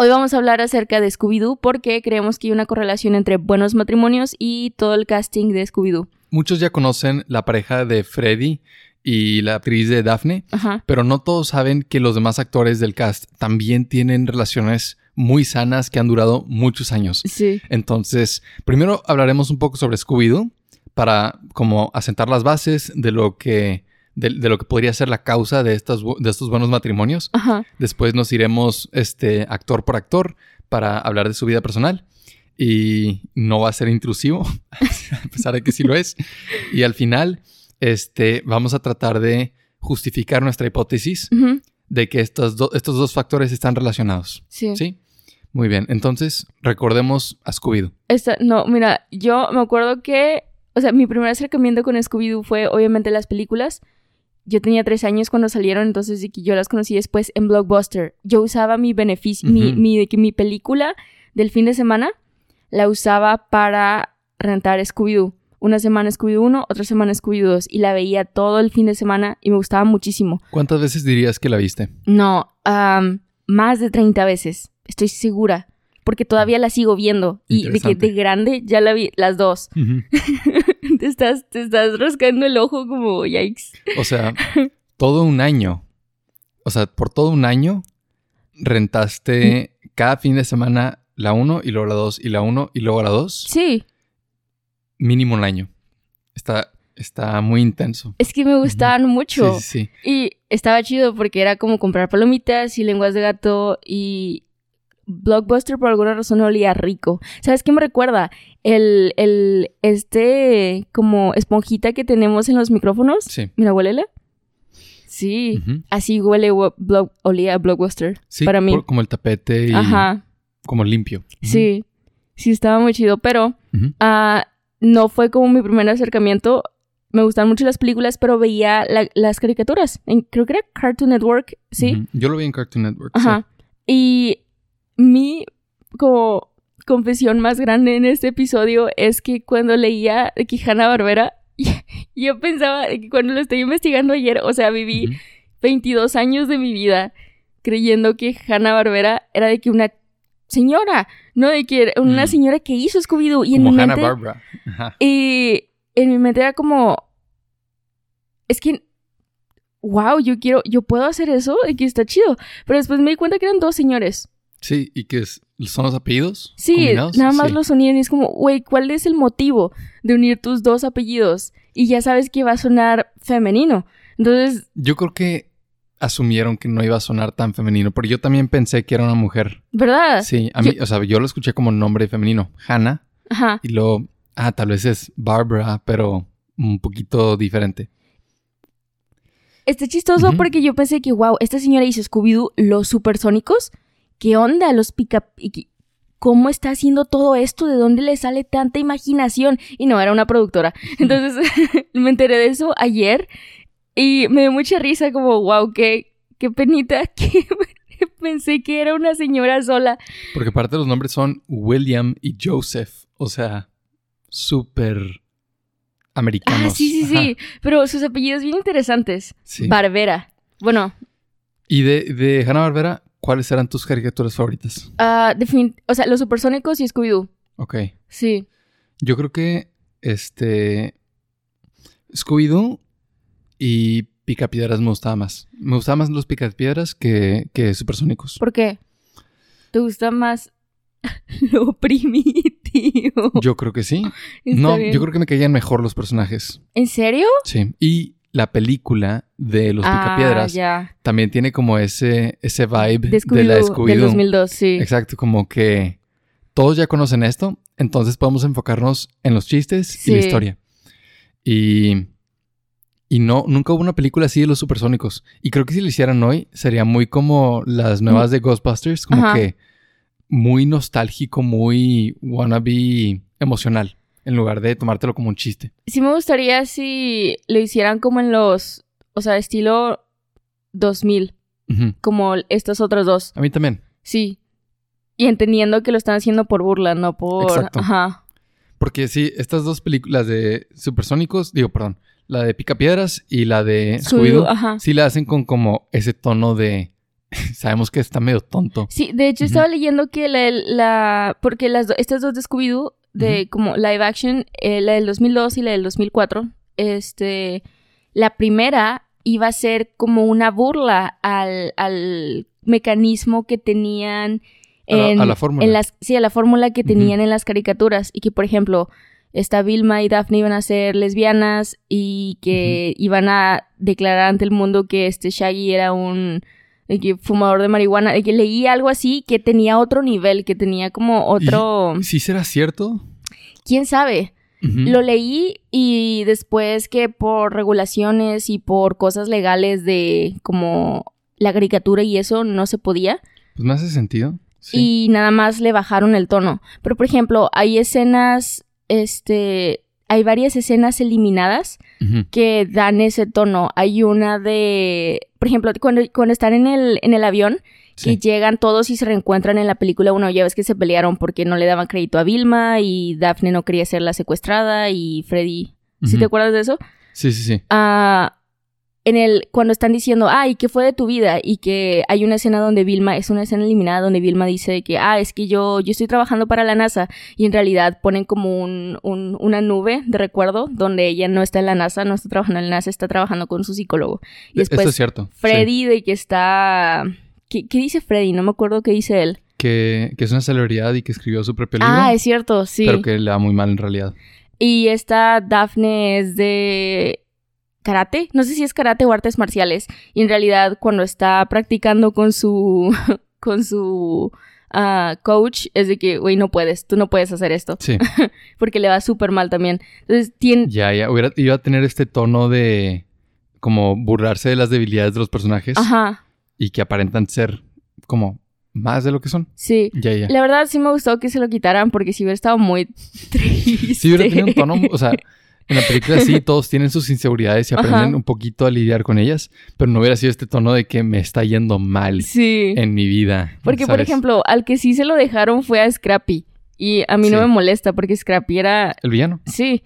Hoy vamos a hablar acerca de Scooby-Doo porque creemos que hay una correlación entre buenos matrimonios y todo el casting de Scooby-Doo. Muchos ya conocen la pareja de Freddy y la actriz de Daphne, Ajá. pero no todos saben que los demás actores del cast también tienen relaciones muy sanas que han durado muchos años. Sí. Entonces, primero hablaremos un poco sobre Scooby-Doo para como asentar las bases de lo que de, de lo que podría ser la causa de, estas, bu- de estos buenos matrimonios. Ajá. Después nos iremos este, actor por actor para hablar de su vida personal. Y no va a ser intrusivo, a pesar de que sí lo es. Y al final, este, vamos a tratar de justificar nuestra hipótesis de que estos, do- estos dos factores están relacionados. Sí. ¿Sí? Muy bien. Entonces, recordemos a Scooby-Doo. No, mira, yo me acuerdo que, o sea, mi primer acercamiento con Scooby-Doo fue obviamente las películas. Yo tenía tres años cuando salieron, entonces de que yo las conocí después en Blockbuster. Yo usaba mi beneficio, mi, Ujú. mi, de que mi película del fin de semana la usaba para rentar Scooby-Doo. Una semana Scooby-Doo 1, otra semana Scooby-Doo 2. Y la veía todo el fin de semana y me gustaba muchísimo. ¿Cuántas veces dirías que la viste? No, más de 30 veces, estoy segura. Porque todavía la sigo viendo. Y de que de grande ya la vi las dos. te, estás, te estás rascando el ojo como yikes. O sea, todo un año. O sea, por todo un año rentaste cada fin de semana la 1 y luego la 2 y la 1 y luego la 2. Sí, Mínimo un año. Está, está muy intenso. es que me gustaban mucho. Sí, sí, sí. Y estaba chido porque era como comprar palomitas y lenguas de gato y Blockbuster por alguna razón olía rico. ¿Sabes qué me recuerda? El, el, este como esponjita que tenemos en los micrófonos. Sí. Mira, huélele. Sí. Así huele olía a Blockbuster. Sí, para mí. por- como el tapete y Ajá. como limpio. Sí. Sí, estaba muy chido. Pero ah, no fue como mi primer acercamiento. Me gustan mucho las películas, pero veía la- las caricaturas. En- creo que era Cartoon Network, ¿sí. Yo lo vi en Cartoon Network. sí. Ajá. Y mi como confesión más grande en este episodio es que cuando leía Hanna Barbera, yo pensaba que cuando lo estoy investigando ayer, o sea, viví Ujú. 22 años de mi vida creyendo que Hanna Barbera era de que una señora, no de que era una Mm. señora que hizo Scooby-Doo. Y en Como mi Hanna mente, Barbara. Ajá. y en mi mente era como, es que, wow, yo quiero, yo puedo hacer eso, y que está chido. Pero después me di cuenta que eran dos señores. Sí, y que es- son los apellidos. Sí, combinados? nada más Sí. los unían y es como, güey, ¿cuál es el motivo de unir tus dos apellidos? Y ya sabes que va a sonar femenino. Entonces, Yo creo que asumieron que no iba a sonar tan femenino, porque yo también pensé que era una mujer. ¿verdad? Sí, a mí, o sea, yo lo escuché como nombre femenino, Hannah, Ajá. y luego, ah, tal vez es Barbara, pero un poquito diferente. Está chistoso porque yo pensé que, wow, esta señora hizo Scooby-Doo, los supersónicos. ¿Qué onda? Los pica... ¿Cómo está haciendo todo esto? ¿De dónde le sale tanta imaginación? Y no, era una productora. Entonces me enteré de eso ayer y me dio mucha risa como, wow, qué, qué penita que pensé que era una señora sola. Porque aparte los nombres son William y Joseph, o sea, súper americanos. Ah, sí, sí, Ajá, sí. Pero sus apellidos bien interesantes. sí. Barbera. Bueno, Y de, de Hanna-Barbera, ¿cuáles eran tus caricaturas favoritas? defin- o sea, los supersónicos y Scooby-Doo. Ok. Sí. Yo creo que este Scooby-Doo y Picapiedras me gustaba más. Me gustaban más los Picapiedras que, que Supersónicos. ¿Por qué? ¿Te gusta más lo primitivo? Yo creo que sí. No, bien. yo creo que me caían mejor los personajes. ¿En serio? Sí. Y la película de los ah, Picapiedras también tiene como ese, ese vibe De la del Scooby-Doo. 2002, sí. Exacto, como que todos ya conocen esto, entonces podemos enfocarnos en los chistes y la historia. Y, y no, nunca hubo una película así de los supersónicos. Y creo que si lo hicieran hoy, sería muy como las nuevas de Ghostbusters, como Ajá. que muy nostálgico, muy wannabe emocional. En lugar de tomártelo como un chiste. Sí me gustaría si lo hicieran como en los, o sea, estilo 2000, Ujú. como estos otros dos. A mí también. Sí. Y entendiendo que lo están haciendo por burla, no por... Exacto. Ajá. Porque sí, estas dos películas de Supersónicos, digo, perdón, la de Picapiedras y la de Scooby-Doo, sí la hacen con como ese tono de... Sabemos que está medio tonto. Sí, de hecho estaba leyendo que la... la- porque las, estas dos de Scooby-Doo, de como live action, eh, la del 2002 y la del 2004, este... La primera iba a ser como una burla al, al mecanismo que tenían A la- en, a la fórmula. en las sí a la fórmula que tenían en las caricaturas y que por ejemplo esta Vilma y Daphne iban a ser lesbianas y que iban a declarar ante el mundo que este Shaggy era un de que fumador de marihuana, de que leí algo así que tenía otro nivel, que tenía como otro, ¿Sí será cierto? quién sabe. Lo leí y después que por regulaciones y por cosas legales de como la caricatura y eso no se podía Pues me hace sentido. Sí. y nada más le bajaron el tono. Pero por ejemplo, hay escenas, este, hay varias escenas eliminadas que dan ese tono. Hay una de, por ejemplo, cuando, cuando están en el, en el avión, Sí. que llegan todos y se reencuentran en la película uno, ya ves que se pelearon porque no le daban crédito a Vilma y Daphne no quería ser la secuestrada y Freddy, ¿sí te acuerdas de eso? Sí, sí, sí. Ah, en el cuando están diciendo, ay, ¿qué fue de tu vida? Y que hay una escena donde Vilma, es una escena eliminada donde Vilma dice que, ah, es que yo, yo estoy trabajando para la NASA y en realidad ponen como un, un- una nube de recuerdo donde ella no está en la NASA, no está trabajando en la NASA, está trabajando con su psicólogo. Y Esto después es cierto. sí. Freddy de que está... ¿Qué, qué dice Freddy? No me acuerdo qué dice él. Que, que es una celebridad y que escribió su propio libro. Ah, es cierto, sí. Pero que le va muy mal en realidad. Y esta Daphne es de karate. No sé si es karate o artes marciales. Y en realidad cuando está practicando con su con su ah, coach es de que, güey, no puedes, tú no puedes hacer esto. Sí. Porque le va súper mal también. Entonces tiene... Ya, ya. Hubiera, iba a tener este tono de como burlarse de las debilidades de los personajes Ajá, y que aparentan ser como más de lo que son. sí. Ya, ya. La verdad sí me gustó que se lo quitaran porque si hubiera estado muy triste. Si hubiera tenido un tono, o sea, en la película sí todos tienen sus inseguridades y aprenden Ajá. un poquito a lidiar con ellas, pero no hubiera sido este tono de que me está yendo mal Sí. en mi vida. Porque, por ejemplo, al que sí se lo dejaron fue a Scrappy. Y a mí no Sí. me molesta porque Scrappy era... El villano. Sí.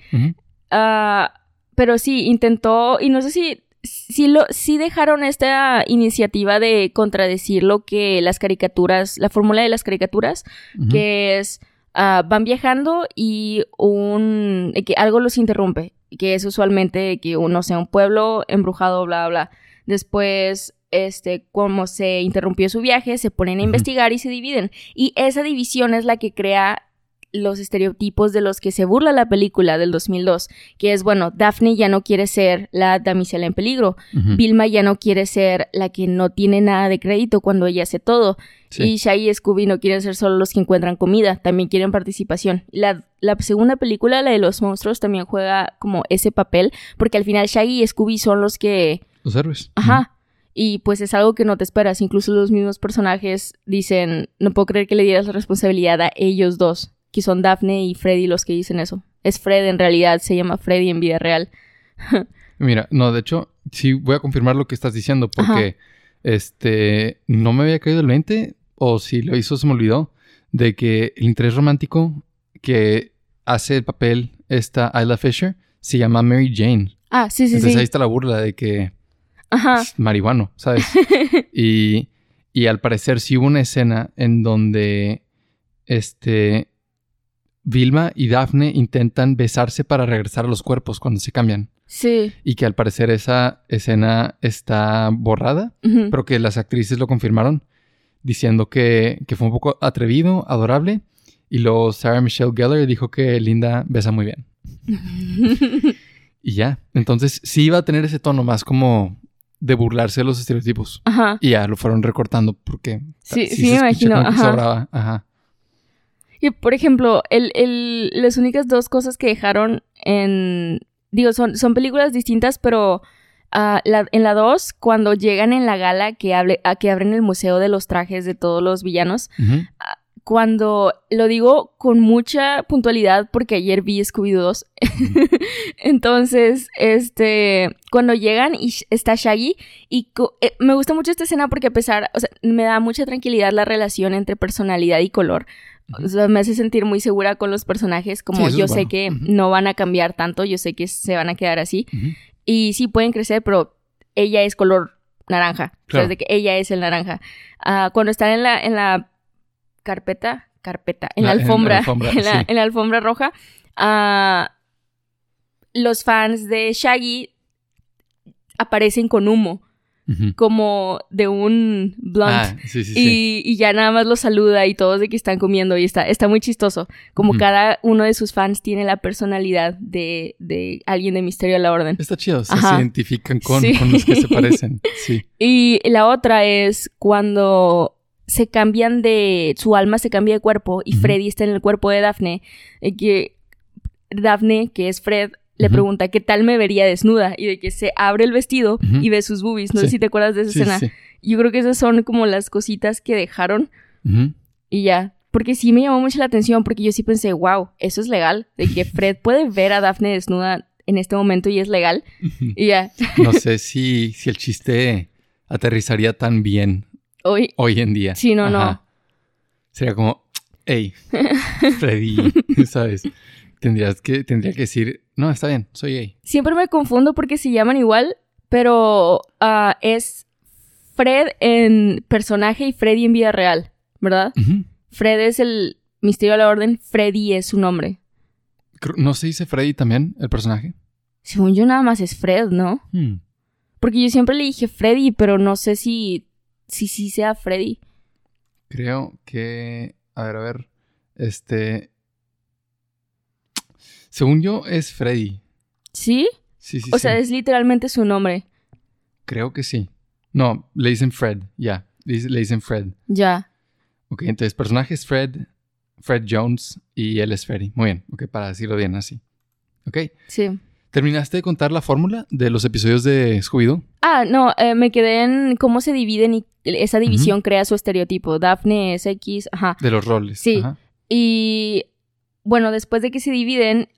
Ah, pero sí, intentó, y no sé si, si, lo, si dejaron esta iniciativa de contradecir lo que las caricaturas, la fórmula de las caricaturas, que es, ah, van viajando y un, que algo los interrumpe, que es usualmente que uno sea un pueblo embrujado, bla, bla. Después, este, como se interrumpió su viaje, se ponen a investigar y se dividen. Y esa división es la que crea los estereotipos de los que se burla la película del 2002, que es, bueno, Daphne ya no quiere ser la damisela en peligro, Ujú. Vilma ya no quiere ser la que no tiene nada de crédito cuando ella hace todo, Sí. y Shaggy y Scooby no quieren ser solo los que encuentran comida, también quieren participación. La, la segunda película, la de los monstruos, también juega como ese papel, porque al final Shaggy y Scooby son los que Los héroes. Ajá. Y pues es algo que no te esperas. Incluso los mismos personajes dicen, no puedo creer que le dieras la responsabilidad a ellos dos, que son Daphne y Freddy los que dicen eso. Es Fred en realidad, se llama Freddy en vida real. Mira, no, de hecho, sí voy a confirmar lo que estás diciendo porque este no me había caído el 20 o si lo hizo se me olvidó de que el interés romántico que hace el papel esta Isla Fisher se llama Mary Jane. Ah, sí, sí, Entonces sí. ahí está la burla de que Ajá. es marihuano, ¿sabes? y, y al parecer sí hubo una escena en donde este Vilma y Daphne intentan besarse para regresar a los cuerpos cuando se cambian. Sí. Y que al parecer esa escena está borrada, Ujú. pero que las actrices lo confirmaron, diciendo que, que fue un poco atrevido, adorable. Y luego Sarah Michelle Gellar dijo que Linda besa muy bien. Y ya. Entonces sí iba a tener ese tono más como de burlarse de los estereotipos. Ajá. Y ya lo fueron recortando porque Sí, sí se me imagino, ajá. sobraba. Ajá. Y por ejemplo, el, el- las únicas dos cosas que dejaron en. Digo, son, son películas distintas, pero ah, la- en la 2, cuando llegan en la gala que, hable, a que abren el museo de los trajes de todos los villanos, Ujú. cuando lo digo con mucha puntualidad porque ayer vi Scooby-Doo 2. Entonces, este, cuando llegan y está Shaggy y eh, me gusta mucho esta escena porque a pesar, o sea, me da mucha tranquilidad la relación entre personalidad y color. O sea, me hace sentir muy segura con los personajes, como Sí, yo sé bueno. que no van a cambiar tanto, yo sé que se van a quedar así. Y sí pueden crecer, pero ella es color naranja. Claro. O sea, de que ella es el naranja. Ah, cuando están en la, en la carpeta, carpeta, en la La- en la alfombra, en la, alfombra, sí. en la alfombra roja, ah, los fans de Shaggy aparecen con humo, Como de un blunt. Ah, sí, sí, sí. Y, y ya nada más los saluda y todos de que están comiendo y está, está muy chistoso. Como cada uno de sus fans tiene la personalidad de, de alguien de Misterio a la Orden. Está chido, se, identifican con, con los que se parecen. Sí. Y la otra es cuando se cambian de. Su alma se cambia de cuerpo y. Freddy está en el cuerpo de Daphne. eh, que Daphne, que es Fred, le pregunta qué tal me vería desnuda. Y de que se abre el vestido y ve sus boobies. No sé si te acuerdas de esa Sí, escena. sí. Yo creo que esas son como las cositas que dejaron y ya. Porque sí me llamó mucho la atención porque yo sí pensé, wow, eso es legal. De que Fred puede ver a Daphne desnuda en este momento y es legal. Y ya. No sé si, si el chiste aterrizaría tan bien Hoy. hoy en día. Sí, no, no. Sería como, hey, Freddy, ¿sabes? Tendrías que, tendría que decir, no, está bien, soy gay. Siempre me confundo porque se llaman igual, pero ah, es Fred en personaje y Freddy en vida real, ¿verdad? Fred es el misterio de la orden, Freddy es su nombre. ¿No se dice Freddy también, el personaje? Según yo nada más es Fred, ¿no? Hmm. Porque yo siempre le dije Freddy, pero no sé si si sí sea Freddy. Creo que, a ver, a ver, este... Según yo es Freddy. ¿Sí? Sí, sí, o sea, es literalmente su nombre. Creo que sí. No, le dicen Fred, ya. Dice- le dicen Fred. Ya. Ok, entonces personaje es Fred, Fred Jones y él es Freddy. Muy bien, ok, para decirlo bien así. Ok, Sí. ¿terminaste de contar la fórmula de los episodios de Scooby-Doo? Ah, no, eh, me quedé en cómo se dividen y esa división crea su estereotipo. Daphne es X, ajá. De los roles. Sí. Ajá. Y bueno, después de que se dividen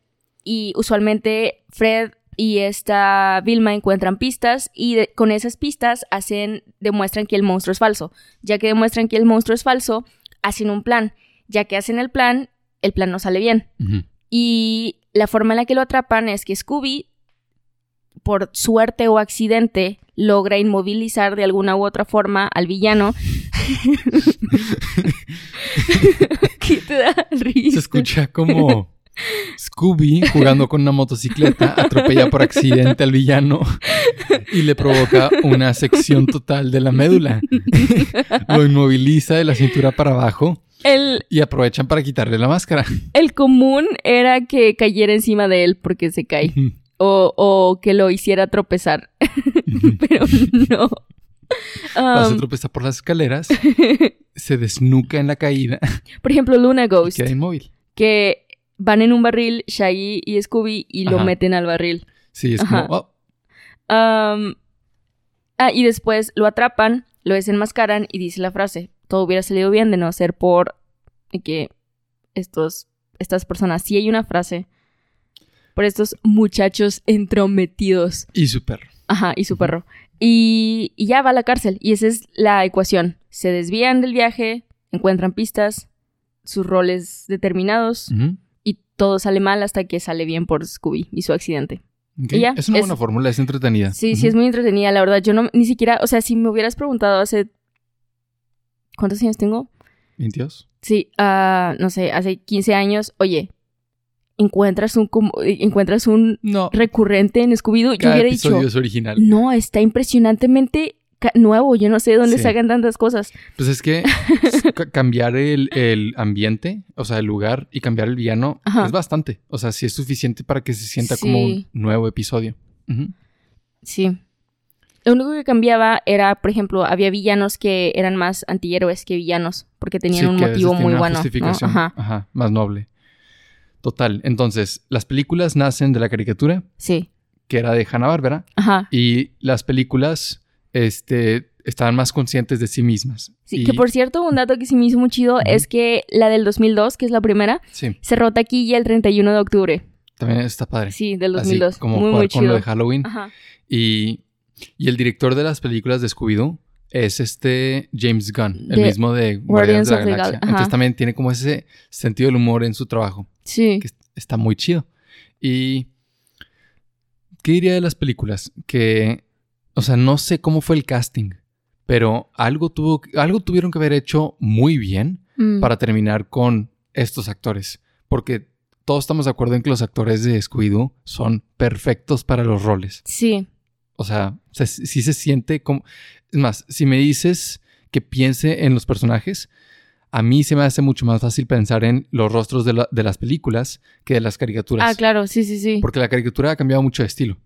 y usualmente Fred y esta Vilma encuentran pistas y de- con esas pistas hacen demuestran que el monstruo es falso. Ya que demuestran que el monstruo es falso, hacen un plan. Ya que hacen el plan, el plan no sale bien. Y la forma en la que lo atrapan es que Scooby, por suerte o accidente, logra inmovilizar de alguna u otra forma al villano. ¿Qué te da risa? Se escucha como Scooby jugando con una motocicleta atropella por accidente al villano y le provoca una sección total de la médula. Lo inmoviliza de la cintura para abajo El, y aprovechan para quitarle la máscara. el común era que cayera encima de él porque se cae. O, o que lo hiciera tropezar. Pero no. Um, tropeza por las escaleras, se desnuca en la caída por ejemplo, Luna y Ghost. queda inmóvil. Que van en un barril, Shaggy y Scooby, y lo Ajá. meten al barril. Sí, es Ajá. como, oh, ah, y después lo atrapan, lo desenmascaran y dice la frase: Todo hubiera salido bien de no ser por que estos, estas personas. Sí hay una frase. Por estos muchachos entrometidos. y su perro. Ajá, y su perro. Y, y ya va a la cárcel. Y esa es la ecuación. Se desvían del viaje, encuentran pistas, sus roles determinados, y todo sale mal hasta que sale bien por Scooby y su accidente. Ok. Y ya, es una es- buena fórmula, es entretenida. Sí, sí, es muy entretenida, la verdad. Yo no, ni siquiera, o sea, si me hubieras preguntado hace... ¿Cuántos años tengo? 22. Sí, ah, no sé, hace 15 años, oye, encuentras un, como- encuentras un No, recurrente en Scooby-Doo. Yo hubiera dicho, es original. no, está impresionantemente nuevo. Yo no sé de dónde Sí. sacan tantas cosas. Pues es que cambiar el, el ambiente, o sea, el lugar y cambiar el villano Ajá. es bastante. O sea, sí es suficiente para que se sienta como un nuevo episodio. Sí. Lo único que cambiaba era, por ejemplo, había villanos que eran más antihéroes que villanos, porque tenían Sí, un motivo muy una bueno. ¿no? justificación. Ajá. Ajá, más noble. Total. Entonces, las películas nacen de la caricatura, Sí. que era de Hanna-Barbera, Ajá. y las películas este, estaban más conscientes de sí mismas. Sí, Y- que por cierto, un dato que sí me hizo muy chido es que la del 2002, que es la primera, Sí, cerró taquilla el 31 de octubre. también está padre. Sí, del Así 2002. como muy, jugar muy con lo de Halloween. Ajá. Y, y el director de las películas de Scooby-Doo es este James Gunn, el De mismo de Guardians Guardians de la Gal- Galaxia. Entonces también tiene como ese sentido del humor en su trabajo, Sí. que es- está muy chido. Y ¿qué diría de las películas? Que, o sea, no sé cómo fue el casting, pero algo tuvo, algo tuvieron que haber hecho muy bien Mm. para terminar con estos actores. Porque todos estamos de acuerdo en que los actores de Scooby-Doo son perfectos para los roles. Sí. O sea, se- sí se siente como... Es más, si me dices que piense en los personajes, a mí se me hace mucho más fácil pensar en los rostros de, la- de las películas que de las caricaturas. Ah, claro, sí, sí, sí. Porque la caricatura ha cambiado mucho de estilo.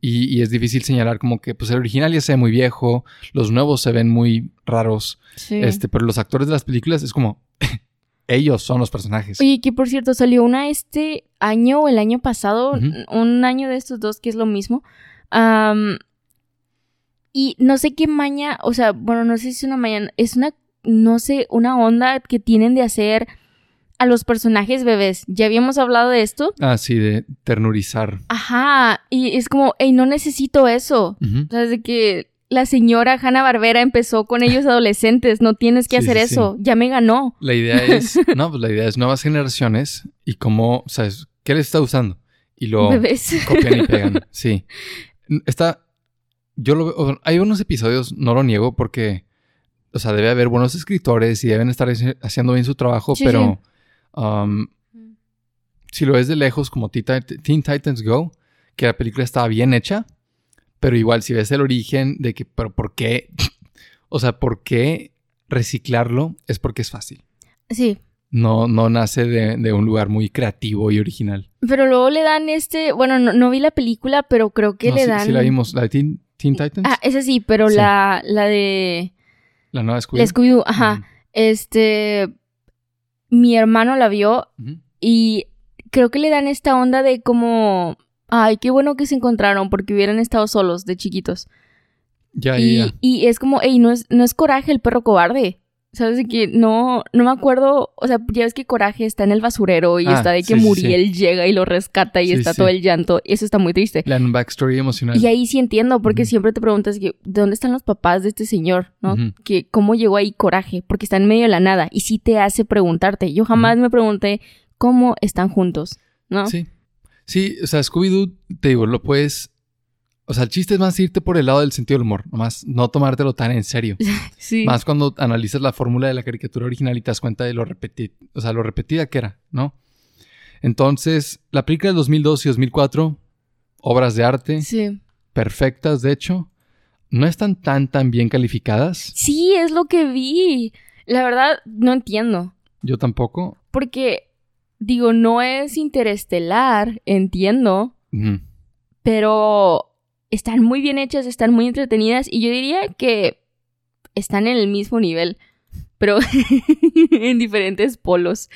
Y, y es difícil señalar como que pues el original ya se ve muy viejo, los nuevos se ven muy raros, Sí. este, pero los actores de las películas es como ellos son los personajes. Oye, que por cierto, salió una este año o el año pasado, un año de estos dos que es lo mismo. Y no sé qué maña, o sea, bueno, no sé si es una mañana, es una, no sé, una onda que tienen de hacer a los personajes bebés. Ya habíamos hablado de esto. Ah, sí, de ternurizar. Ajá, y es como, hey, no necesito eso. Ujú. O sea, de que la señora Hanna Barbera empezó con ellos adolescentes, no tienes que Sí, hacer sí, eso, ya me ganó. La idea es, no, pues la idea es nuevas generaciones y cómo, ¿sabes? ¿Qué le está usando? Y lo Bebés. copian y pegan. Sí. Está, yo lo veo, hay unos episodios, no lo niego, porque, o sea, debe haber buenos escritores y deben estar haci- haciendo bien su trabajo, pero um, si lo ves de lejos como Teen Tit- Teen Titans Go, que la película estaba bien hecha, pero igual si ves el origen de que, pero ¿por qué? O sea, ¿por qué reciclarlo? Es porque es fácil. Sí, No, no nace de, de un lugar muy creativo y original. Pero luego le dan este, bueno, no, no vi la película, pero creo que No, le sí, dan. sí la vimos, la de Teen, Teen Titans, Ah, esa sí, pero Sí. la, la de la nueva Scooby. la Scooby-Doo, ajá. Ujú. Este, mi hermano la vio y creo que le dan esta onda de como, ay, qué bueno que se encontraron porque hubieran estado solos de chiquitos. Ya, ya, y, ya. y es como, ey, no es, no es coraje el perro cobarde. ¿Sabes? Que no, no me acuerdo, o sea, ya ves que Coraje está en el basurero y Ah, está de que sí. Muriel llega y lo rescata y Sí, está todo el llanto. Eso está muy triste. Un backstory emocional. Y ahí sí entiendo, porque siempre te preguntas que, ¿de dónde están los papás de este señor? ¿no? Que cómo llegó ahí coraje, porque está en medio de la nada. Y sí te hace preguntarte. Yo jamás me pregunté cómo están juntos, ¿no? Sí. Sí, o sea, Scooby-Doo, te digo, lo puedes... O sea, el chiste es más irte por el lado del sentido del humor, nomás no tomártelo tan en serio. Sí. Más cuando analizas la fórmula de la caricatura original y te das cuenta de lo, repeti o sea, lo repetida que era, ¿no? Entonces, la película del 2002 y 2004, obras de arte, Sí. perfectas, de hecho, no están tan, tan bien calificadas. Sí, es lo que vi. La verdad, no entiendo. Yo tampoco. Porque, digo, no es interestelar, entiendo, pero están muy bien hechas, están muy entretenidas y yo diría que están en el mismo nivel, pero en diferentes polos.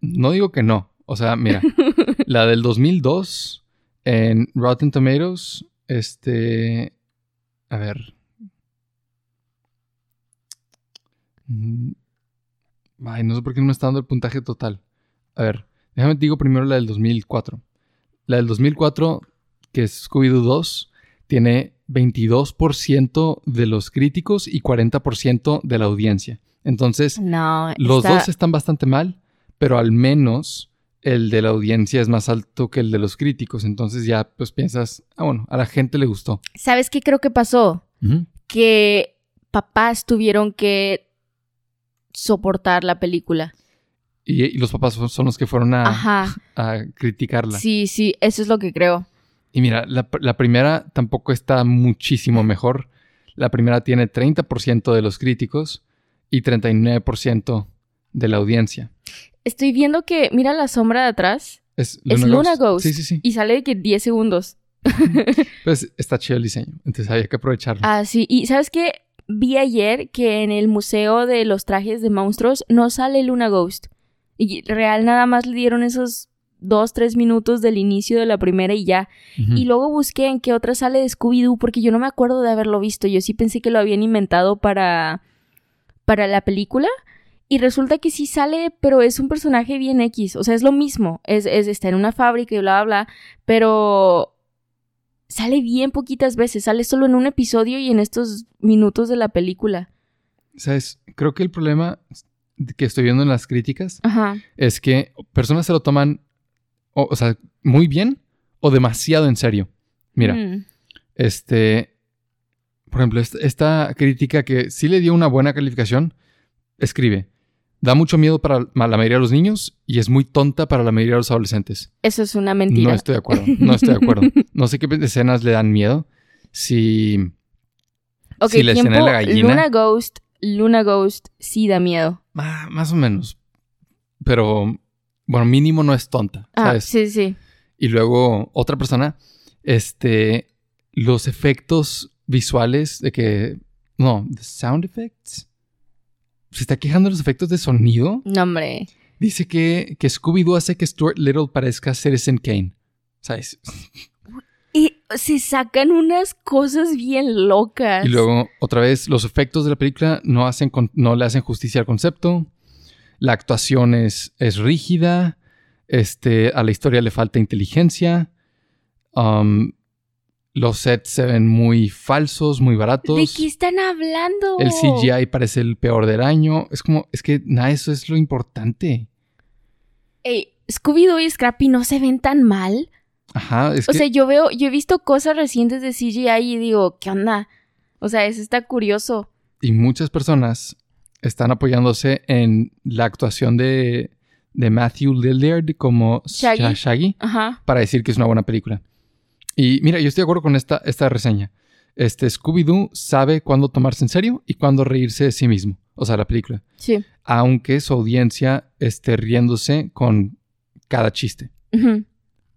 No digo que no. O sea, mira, la del 2002 en Rotten Tomatoes, este, a ver. Mm, Ay, no sé por qué no me está dando el puntaje total. A ver, déjame te digo primero la del 2004. La del 2004, que es Scooby-Doo 2, tiene 22% de los críticos y 40% de la audiencia. Entonces, No, los está- dos están bastante mal, pero al menos el de la audiencia es más alto que el de los críticos. Entonces ya pues piensas, ah, bueno, a la gente le gustó. ¿Sabes qué creo que pasó? Que papás tuvieron que soportar la película. y, y los papás son- los que fueron a, a criticarla. Sí, sí, eso es lo que creo. Y mira, la, la primera tampoco está muchísimo mejor. La primera tiene 30% de los críticos y 39% de la audiencia. Estoy viendo que, mira la sombra de atrás Es Es Luna Ghost. Sí, sí, sí. y sale de que 10 segundos. Pues está chido el diseño. Entonces había que aprovecharlo. Ah, sí. Y ¿sabes qué? Vi ayer que en el Museo de los Trajes de Monstruos no sale Luna Ghost. Y real nada más le dieron esos dos, tres minutos del inicio de la primera y ya. Y luego busqué en qué otra sale de Scooby-Doo porque yo no me acuerdo de haberlo visto. Yo sí pensé que lo habían inventado para, para la película. Y resulta que sí sale, pero es un personaje bien X. O sea, es lo mismo. Es, es está en una fábrica y bla, bla, bla. Pero sale bien poquitas veces. Sale solo en un episodio y en estos minutos de la película. ¿Sabes? Creo que el problema que estoy viendo en las críticas Ajá. es que personas se lo toman, o, o sea, muy bien o demasiado en serio. Mira, Mm. este, por ejemplo, esta, esta crítica que sí le dio una buena calificación, escribe, da mucho miedo para la mayoría de los niños y es muy tonta para la mayoría de los adolescentes. Eso es una mentira. No estoy de acuerdo, no estoy de acuerdo. No sé qué escenas le dan miedo. Si, Ok, si la escena de la gallina, Luna Ghost, Luna Ghost sí da miedo. ah, más o menos. Pero, bueno, mínimo no es tonta, Ah, ¿sabes? sí, sí. Y luego otra persona, este, los efectos visuales de que, no, the sound effects. Se está quejando de los efectos de sonido. No, hombre. Dice que, que Scooby-Doo hace que Stuart Little parezca Citizen Kane. ¿Sabes? Y se sacan unas cosas bien locas. Y luego, otra vez, los efectos de la película no, hacen con- no le hacen justicia al concepto. La actuación es, es rígida. Este, a la historia le falta inteligencia. Um, los sets se ven muy falsos, muy baratos. ¿De qué están hablando? El CGI parece el peor del año. Es como, es que nada, eso es lo importante. Ey, Scooby-Doo y Scrappy no se ven tan mal. Ajá, es O que sea, yo veo, yo he visto cosas recientes de CGI y digo, ¿qué onda? O sea, eso está curioso. y muchas personas están apoyándose en la actuación de, de Matthew Lillard como Shaggy. Para decir que es una buena película. Y mira, yo estoy de acuerdo con esta, esta reseña. Este Scooby-Doo sabe cuándo tomarse en serio y cuándo reírse de sí mismo. O sea, la película. Sí. Aunque su audiencia esté riéndose con cada chiste.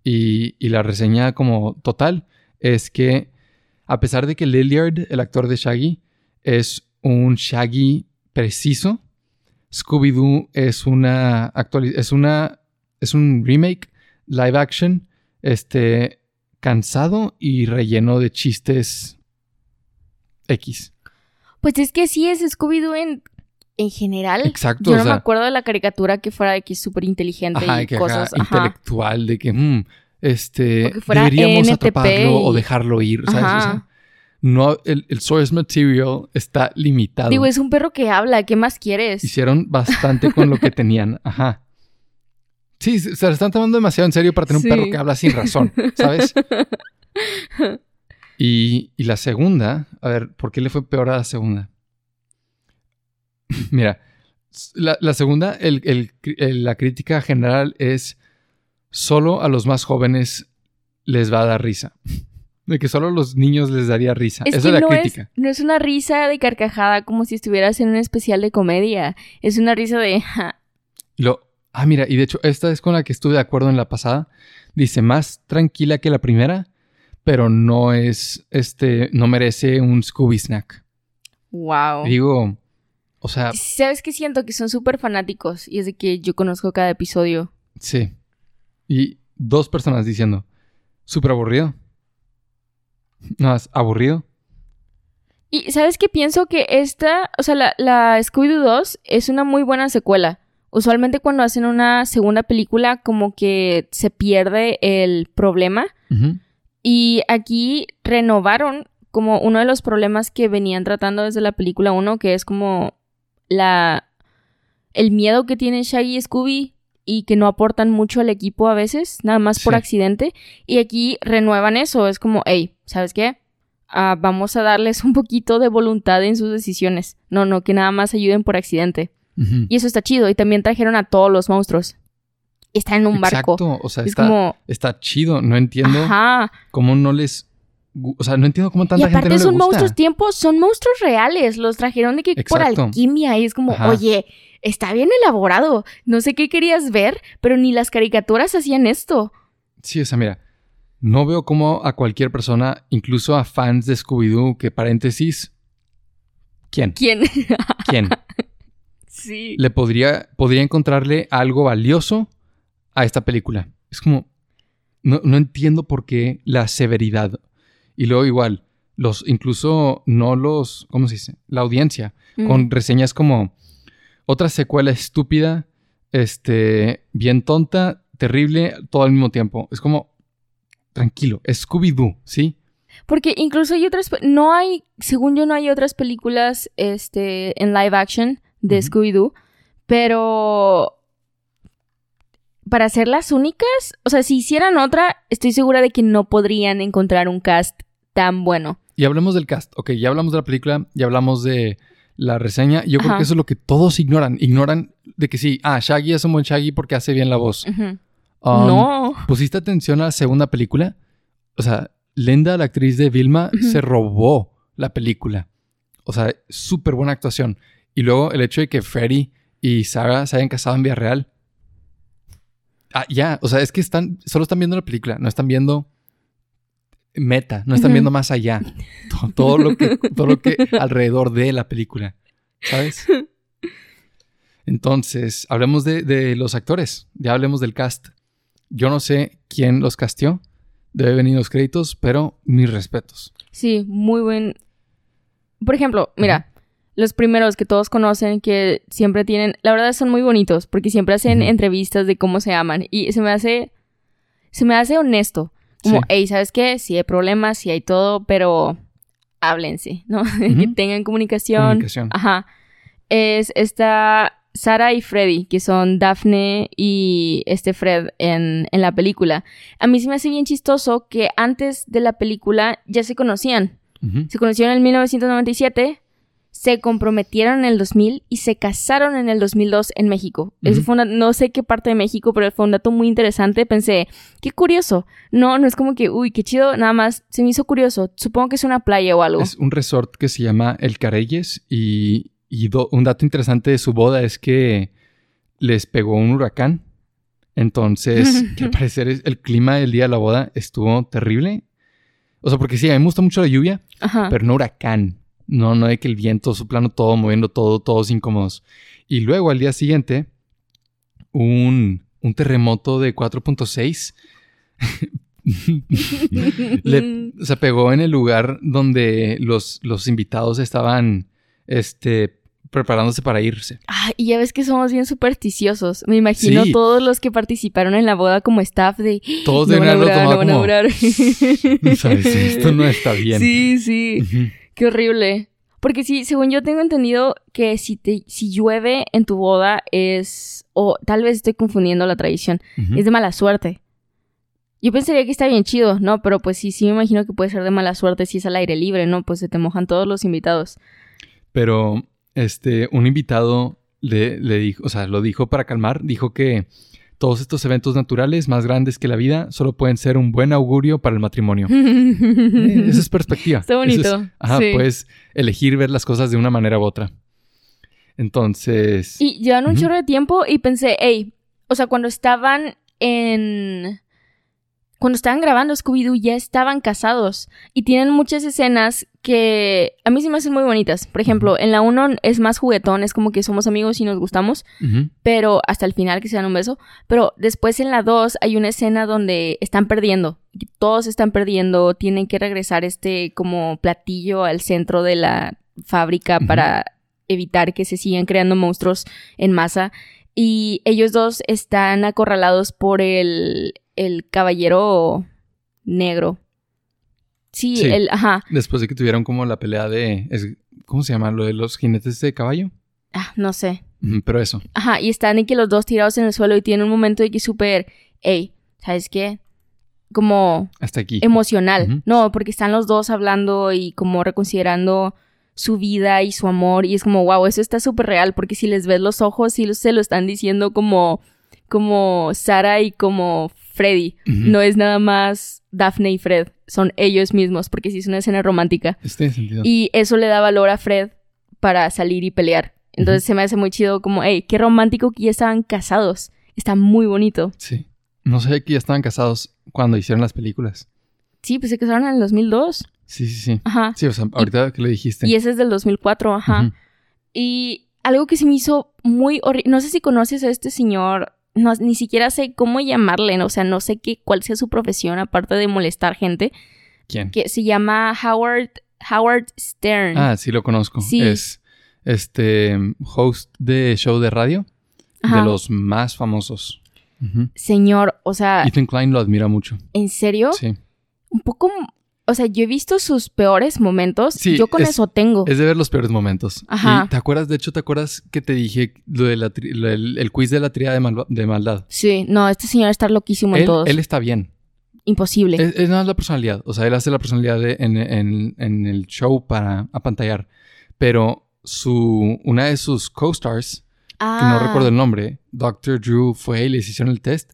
Y, y la reseña como total es que a pesar de que Lilliard, el actor de Shaggy, es un Shaggy preciso, Scooby-Doo es una es una es un remake live action este cansado y relleno de chistes X. Pues es que sí es Scooby-Doo en, en general. Exacto, Yo o no me acuerdo de la caricatura que fuera de que es súper inteligente y que cosas. ajá, Ajá. intelectual de que mm, este O que fuera deberíamos NTP atraparlo o dejarlo ir, ¿sabes? O sea, no el, el source material está limitado. Digo, es un perro que habla, ¿qué más quieres? Hicieron bastante con lo que tenían. Ajá. Sí, se la están tomando demasiado en serio para tener Sí. un perro que habla sin razón, ¿sabes? Y, y la segunda, a ver, ¿por qué le fue peor a la segunda? Mira, la, la segunda, el- el- la crítica general es solo a los más jóvenes les va a dar risa. De que solo a los niños les daría risa. Es Esa que es la no, crítica. es, no es una risa de carcajada como si estuvieras en un especial de comedia. Es una risa de... ja, Lo, ah, mira, y de hecho, esta es con la que estuve de acuerdo en la pasada. Dice, más tranquila que la primera, pero no es, este, no merece un Scooby Snack. wow. Digo, o sea, ¿Sabes qué siento? Que son súper fanáticos y es de que yo conozco cada episodio. sí. Y dos personas diciendo, súper aburrido. No, es aburrido. Y ¿sabes qué? Pienso que esta, o sea, la, la Scooby-Doo 2 es una muy buena secuela. Usualmente cuando hacen una segunda película como que se pierde el problema. Y aquí renovaron como uno de los problemas que venían tratando desde la película 1, que es como la el miedo que tienen Shaggy y Scooby y que no aportan mucho al equipo a veces, nada más por accidente. Y aquí renuevan eso, es como, hey, ¿sabes qué? Ah, vamos a darles un poquito de voluntad en sus decisiones. No, no, que nada más ayuden por accidente. Y eso está chido. Y también trajeron a todos los monstruos. Y están en un barco. Exacto, o sea, Es está, como, está chido. No entiendo ajá. cómo no les... O sea, no entiendo cómo Y tanta gente aparte le son gusta. monstruos tiempos, son monstruos reales. Los trajeron de que por alquimia. Y es como, Ajá. oye, está bien elaborado. No sé qué querías ver, pero ni las caricaturas hacían esto. Sí, o sea, mira, no veo cómo a cualquier persona, incluso a fans de Scooby-Doo, que paréntesis, ¿quién? ¿Quién? ¿Quién? sí. Le podría, podría encontrarle algo valioso a esta película. Es como, no, no entiendo por qué la severidad. Y luego igual, los, incluso no los, ¿cómo se dice? La audiencia, Mm. con reseñas como otra secuela estúpida, este, bien tonta, terrible, todo al mismo tiempo. Es como, tranquilo, Scooby-Doo, ¿sí? Porque incluso hay otras, no hay, según yo no hay otras películas este, en live action de. Scooby-Doo, pero para ser las únicas, o sea, si hicieran otra, estoy segura de que no podrían encontrar un cast tan bueno. Y hablemos del cast. Ok, ya hablamos de la película, ya hablamos de la reseña. Yo creo que eso es lo que todos ignoran. Ignoran de que sí, ah, Shaggy es un buen Shaggy porque hace bien la voz. Ujú. Um, no. ¿Pusiste atención a la segunda película? O sea, Linda, la actriz de Vilma, se robó la película. O sea, súper buena actuación. Y luego el hecho de que Freddy y Sarah se hayan casado en vida real. Ah, ya. O sea, es que están, solo están viendo la película, no están viendo meta, no están viendo más allá. Todo, todo lo que, todo lo que alrededor de la película. ¿Sabes? Entonces, hablemos de, de los actores. Ya hablemos del cast. Yo no sé quién los casteó. Debe venir los créditos, pero mis respetos. Sí, muy buen. Por ejemplo, mira, los primeros que todos conocen que siempre tienen, la verdad son muy bonitos porque siempre hacen entrevistas de cómo se aman y se me hace, se me hace honesto. Como, Sí. hey, ¿sabes qué? Sí hay problemas, sí hay todo, pero háblense, ¿no? que tengan comunicación. Comunicación. Ajá. Es esta Sara y Freddy, que son Daphne y este Fred en, en la película. A mí se me hace bien chistoso que antes de la película ya se conocían. Se conocieron en el 1997, se comprometieron en el 2000 y se casaron en el 2002 en México. Eso fue una- no sé qué parte de México, pero fue un dato muy interesante. Pensé, qué curioso. No, no es como que, uy, qué chido, nada más se me hizo curioso. Supongo que es una playa o algo. Es un resort que se llama El Careyes y, y do- un dato interesante de su boda es que les pegó un huracán. Entonces, que al parecer es- el clima del día de la boda estuvo terrible. O sea, porque sí, a mí me gusta mucho la lluvia, Ajá. pero no huracán. No, no de que el viento soplando todo, moviendo todo, todos incómodos. Y luego al día siguiente, un, un terremoto de 4.6 le- se pegó en el lugar donde los, los invitados estaban este, preparándose para irse. Ah, y ya ves que somos bien supersticiosos. Me imagino Sí. todos los que participaron en la boda como staff de... Todos deben haberlo tomado como. ¿sabes? Esto no está bien. Sí, sí. Qué horrible. Porque sí, según yo tengo entendido que si, te, si llueve en tu boda es... O tal vez estoy confundiendo la tradición. Es de mala suerte. Yo pensaría que está bien chido, ¿no? Pero pues sí, sí me imagino que puede ser de mala suerte si es al aire libre, ¿no? Pues se te mojan todos los invitados. Pero este, un invitado le, le dijo, o sea, lo dijo para calmar, dijo que todos estos eventos naturales más grandes que la vida solo pueden ser un buen augurio para el matrimonio. Esa es perspectiva. Está es- bonito, ajá, sí. puedes elegir ver las cosas de una manera u otra. Entonces. Y llevan un chorro de tiempo y pensé, hey, o sea, cuando estaban en... Cuando estaban grabando Scooby-Doo ya estaban casados y tienen muchas escenas que a mí se me hacen muy bonitas. Por ejemplo, en la 1 es más juguetón, es como que somos amigos y nos gustamos, pero hasta el final que se dan un beso. Pero después en la 2 hay una escena donde están perdiendo, todos están perdiendo, tienen que regresar este como platillo al centro de la fábrica para evitar que se sigan creando monstruos en masa. Y ellos dos están acorralados por el, el caballero negro. Sí, Sí. el, ajá. Después de que tuvieron como la pelea de. es- ¿Cómo se llama? Lo de los jinetes de caballo. Ah, no sé. Pero eso. Ajá, y están y que los dos tirados en el suelo y tienen un momento de que súper, hey, ¿sabes qué? Como Hasta aquí. emocional. No, porque están los dos hablando y como reconsiderando su vida y su amor y es como, wow, eso está súper real porque si les ves los ojos, sí se lo están diciendo como, como Sara y como Freddy. No es nada más Daphne y Fred, son ellos mismos porque sí es una escena romántica. Este sentido. Y eso le da valor a Fred para salir y pelear. Entonces se me hace muy chido como, hey, qué romántico que ya estaban casados. Está muy bonito. Sí. No sabía que ya estaban casados cuando hicieron las películas. Sí, pues se casaron en el 2002. Sí, sí, sí. Ajá. Sí, o sea, ahorita que lo dijiste. Y ese es del 2004, ajá. Y algo que se me hizo muy horrible. No sé si conoces a este señor no, ni siquiera sé cómo llamarle, o sea, no sé qué, cuál sea su profesión aparte de molestar gente, ¿Quién? que se llama Howard, Howard Stern. Ah, sí lo conozco. Sí. Es este host de show de radio Ajá. de los más famosos. Señor, o sea, Ethan Klein lo admira mucho. ¿en serio? Sí. Un poco, o sea, yo he visto sus peores momentos, Sí, yo con es- eso tengo. Es de ver los peores momentos. Ajá. Y te acuerdas, de hecho, ¿te acuerdas que te dije lo de del- el quiz de la tríada de, malva- de maldad? Sí, no, este señor está loquísimo en Él, todos. él está bien. Imposible. Es, es nada más la personalidad. O sea, él hace la personalidad de- en, en- en el show para apantallar. Pero su, una de sus co-stars, que no Ah, recuerdo el nombre, Dr. Drew fue y les hicieron el test.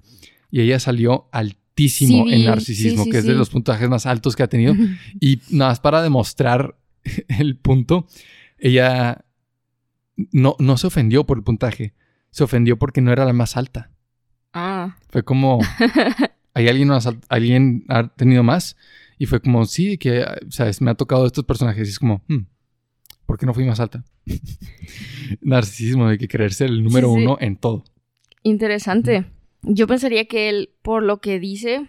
Y ella salió altísimo Sí, en narcisismo, Sí, sí, que es de los puntajes más altos que ha tenido. Y nada más para demostrar el punto, ella no, no se ofendió por el puntaje. Se ofendió porque no era la más alta. Ah. Fue como, ¿hay alguien, más al- alguien ha tenido más? Y fue como, sí, que, ¿sabes? Me ha tocado estos personajes. Y es como, hmm, ¿por qué no fui más alta? Narcisismo de que querer ser el número uno en todo. Interesante. Yo pensaría que él, por lo que dice,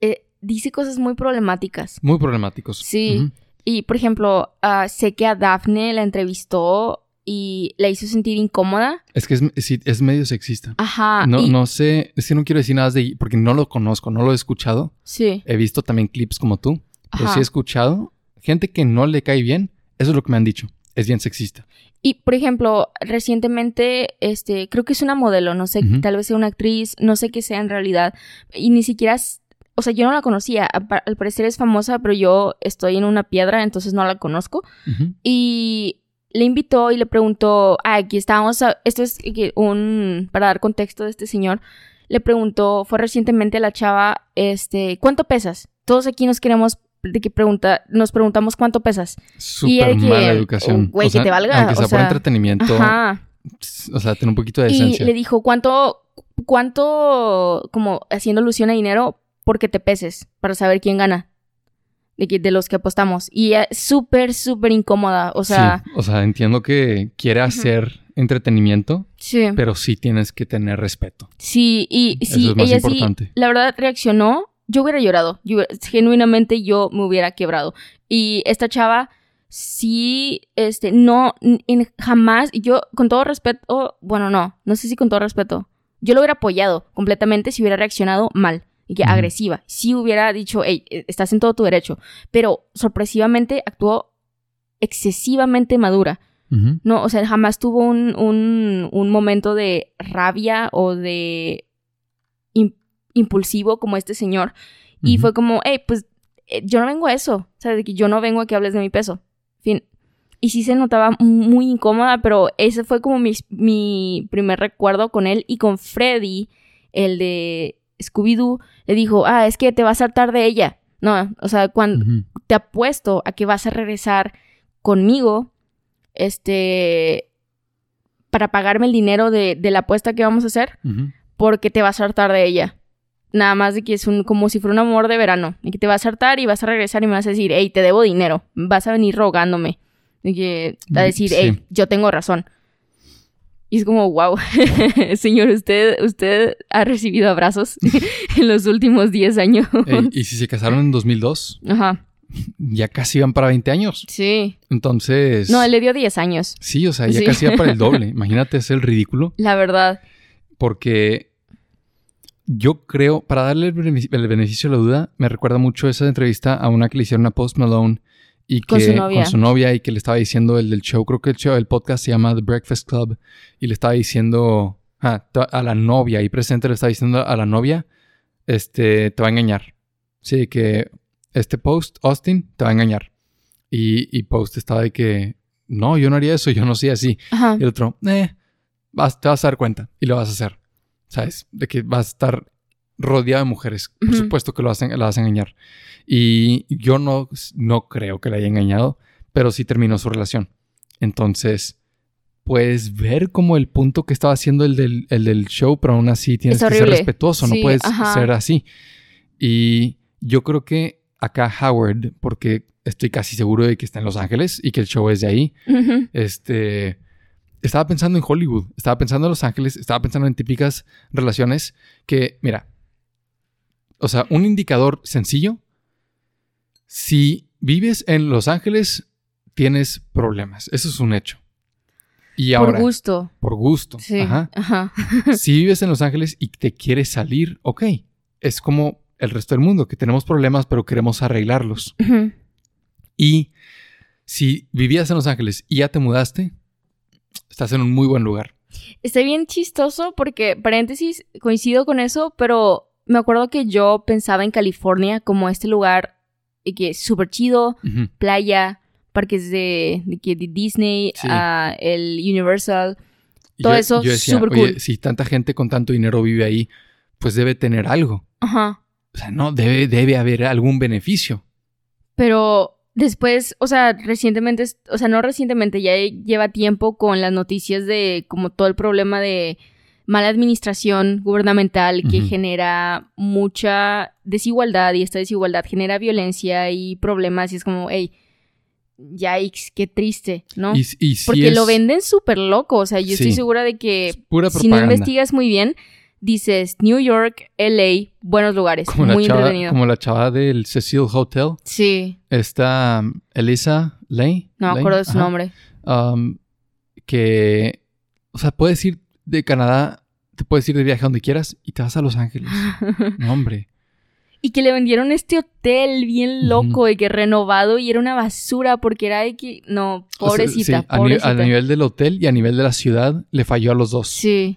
eh, dice cosas muy problemáticas. Muy problemáticos. Sí. Y, por ejemplo, ah, sé que a Daphne la entrevistó y la hizo sentir incómoda. Es que es, es medio sexista. Ajá. No, y- no sé, es que no quiero decir nada de porque no lo conozco, no lo he escuchado. Sí. He visto también clips como tú, pero Ajá. sí he escuchado gente que no le cae bien. Eso es lo que me han dicho. Es bien sexista. Y, por ejemplo, recientemente, este, creo que es una modelo, no sé, tal vez sea una actriz, no sé qué sea en realidad. Y ni siquiera, o sea, yo no la conocía. Al parecer es famosa, pero yo estoy en una piedra, entonces no la conozco. Y le invitó y le preguntó, ah, aquí estábamos, a- esto es un, para dar contexto de este señor, le preguntó, fue recientemente a la chava, este, ¿cuánto pesas? Todos aquí nos queremos, de que pregunta, nos preguntamos cuánto pesas. Y Súper mala educación. oh, güey, O sea, que te valga, Aunque o sea por sea, entretenimiento, Ajá. o sea, tener un poquito de Y esencia. le dijo, ¿cuánto, cuánto, como haciendo alusión a dinero, porque te peses, para saber quién gana? De, que- de los que apostamos. Y súper, súper incómoda. O sea, sí, o sea, entiendo que quiere hacer entretenimiento, sí. pero sí tienes que tener respeto. Sí, y Eso sí, es más ella importante. sí, la verdad reaccionó. Yo hubiera llorado. Yo genuinamente yo me hubiera quebrado. Y esta chava sí, este, no, en- jamás, yo con todo respeto, bueno, no, no sé si con todo respeto, yo lo hubiera apoyado completamente si hubiera reaccionado mal y que agresiva. Si hubiera dicho, hey, eh, estás en todo tu derecho. Pero sorpresivamente actuó excesivamente madura. No, o sea, jamás tuvo un, un, un momento de rabia o de impulsivo como este señor. Y fue como, hey, pues eh, yo no vengo a eso. O sea, de que yo no vengo a que hables de mi peso. Fin. Y sí se notaba muy incómoda, pero ese fue como mi, mi primer recuerdo con él. Y con Freddy, el de Scooby-Doo, le dijo, ah, es que te vas a hartar de ella. No, o sea, cuando, te apuesto a que vas a regresar conmigo, este, para pagarme el dinero de, de la apuesta que vamos a hacer, porque te vas a hartar de ella. Nada más de que es un, como si fuera un amor de verano. Y que te vas a hartar y vas a regresar y me vas a decir, hey, te debo dinero. Vas a venir rogándome. Y que, a Mm, decir, sí. hey, yo tengo razón. Y es como, wow, señor, usted, usted ha recibido abrazos en los últimos 10 años. Ey, y si se casaron en 2002, Ajá, ya casi van para 20 años. sí. Entonces, No, él le dio 10 años. sí, o sea, ya Sí. casi va para el doble. Imagínate hacer el ridículo. La verdad. porque yo creo, para darle el benefic- el beneficio de la duda, me recuerda mucho esa entrevista a una que le hicieron a Post Malone y que Con su novia. con su novia y que le estaba diciendo el del show, creo que el show, el podcast se llama The Breakfast Club y le estaba diciendo ah, a la novia ahí presente le estaba diciendo a la novia, este, te va a engañar. Sí, que este Post, Austin, te va a engañar. Y, y Post estaba de que, no, yo no haría eso, yo no soy así. Ajá. Y el otro, eh, vas, te vas a dar cuenta y lo vas a hacer. ¿Sabes? De que vas a estar rodeado de mujeres. Por Ujú. supuesto que lo hacen, la vas a engañar. Y yo no, no creo que la haya engañado, pero sí terminó su relación. Entonces, puedes ver como el punto que estaba haciendo el del, el del show, pero aún así tienes Es que ser respetuoso, no Sí, puedes ajá. ser así. Y yo creo que acá Howard, porque estoy casi seguro de que está en Los Ángeles y que el show es de ahí, Ujú. este, estaba pensando en Hollywood, estaba pensando en Los Ángeles, estaba pensando en típicas relaciones que, mira, o sea, un indicador sencillo, si vives en Los Ángeles, tienes problemas. Eso es un hecho. Y ahora, Por gusto. por gusto. Sí. Ajá. Ajá. Si vives en Los Ángeles y te quieres salir, ok. Es como el resto del mundo, que tenemos problemas, pero queremos arreglarlos. Y si vivías en Los Ángeles y ya te mudaste, estás en un muy buen lugar. Está bien chistoso porque, paréntesis, coincido con eso, pero me acuerdo que yo pensaba en California como este lugar y que es súper chido, playa, parques de, de, Disney, Sí. ah, el Universal. Todo yo- eso, yo decía, súper "Oye, cool". si tanta gente con tanto dinero vive ahí, pues debe tener algo. Ajá. O sea, no, debe, debe haber algún beneficio. Pero después, o sea, recientemente, o sea, no recientemente, ya lleva tiempo con las noticias de como todo el problema de mala administración gubernamental que genera mucha desigualdad y esta desigualdad genera violencia y problemas y es como, hey, yikes, qué triste, ¿no? Y, y sí Porque es lo venden súper loco, o sea, yo estoy segura de que pura si no investigas muy bien, dices New York, LA, buenos lugares, como muy chava, entretenido. como la chava del Cecil Hotel. Sí, Está um, Elisa Lay. no me Lane, acuerdo de su ajá. nombre. Um, que, o sea, puedes ir de Canadá, te puedes ir de viaje a donde quieras y te vas a Los Ángeles. No, hombre. Y que le vendieron este hotel bien loco y que renovado y era una basura porque era de que... No, O sea, pobrecita, sí, a, ni- pobrecita. a nivel del hotel y a nivel de la ciudad le falló a los dos. Sí.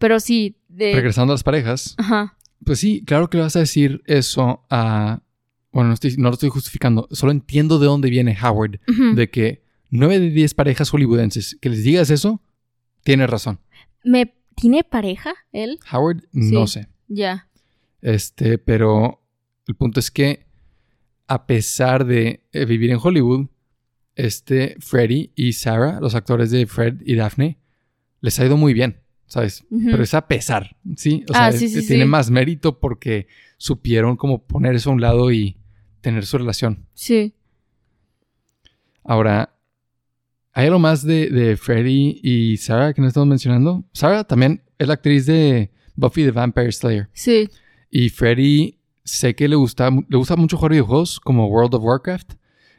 Pero sí, de... Regresando a las parejas, Ajá. pues sí, claro que le vas a decir eso a... Bueno, no, estoy, no lo estoy justificando, solo entiendo de dónde viene Howard, de que nueve de 10 parejas hollywoodenses que les digas eso, tienes razón. ¿Me... ¿Tiene pareja él? Howard, no sé. Ya. Este, pero el punto es que a pesar de eh, vivir en Hollywood, este Freddy y Sarah, los actores de Fred y Daphne, les ha ido muy bien, ¿sabes? Pero es a pesar, ¿sí? O Ah, sea, sí, es- sí, tiene sí. más mérito porque supieron como poner eso a un lado y tener su relación. Sí. Ahora, ¿hay algo más de, de Freddy y Sarah que no estamos mencionando? Sarah también es la actriz de Buffy the Vampire Slayer. Sí. Y Freddy sé que le gusta, le gusta mucho jugar videojuegos como World of Warcraft.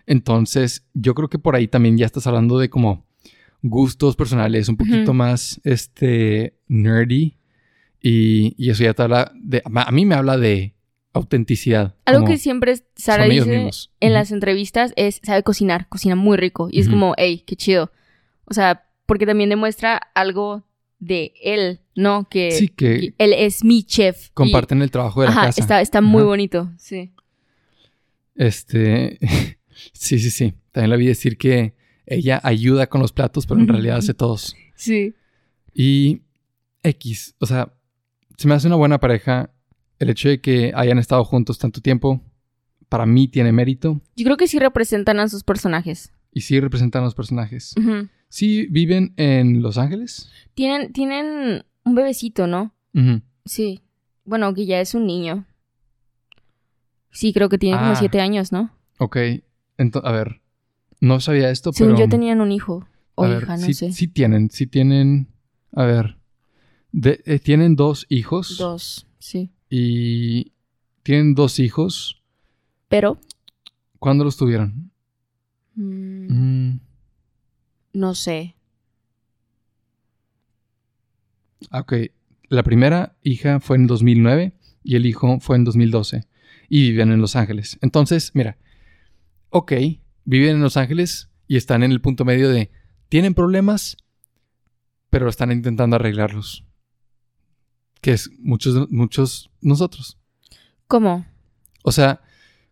Entonces, yo creo que por ahí también ya estás hablando de como gustos personales, un poquito más este nerdy. Y, y eso ya te habla de. A mí me habla de autenticidad. Algo que siempre Sara dice mismos. en las entrevistas es, sabe cocinar, cocina muy rico. Y es como, hey, qué chido. O sea, porque también demuestra algo de él, ¿no? Que, Sí, que que él es mi chef. y- comparten el trabajo de la Ajá, casa. está, está muy bonito, sí. Este. sí, sí, sí. También le vi decir que ella ayuda con los platos, pero en realidad hace todos. Sí. Y X, o sea, se me hace una buena pareja. El hecho de que hayan estado juntos tanto tiempo, para mí tiene mérito. Yo creo que sí representan a sus personajes. Y sí representan a los personajes. Sí viven en Los Ángeles. Tienen, tienen un bebecito, ¿no? Sí. Bueno, que ya es un niño. Sí, creo que tiene como Ah. siete años, ¿no? Ok, entonces, a ver, no sabía esto, Según pero... yo tenían un hijo o a ver, hija, no sí, sé. sí tienen, sí tienen, a ver, de- eh, tienen dos hijos Dos, sí. y tienen dos hijos. Pero, ¿Cuándo los tuvieron? mm, Mm, no sé. ah, ok, la primera hija fue en 2009 y el hijo fue en 2012 y viven en Los Ángeles. Entonces, mira, ok, viven en Los Ángeles y están en el punto medio de, tienen problemas, pero están intentando arreglarlos. Que es muchos, muchos nosotros. ¿Cómo? O sea,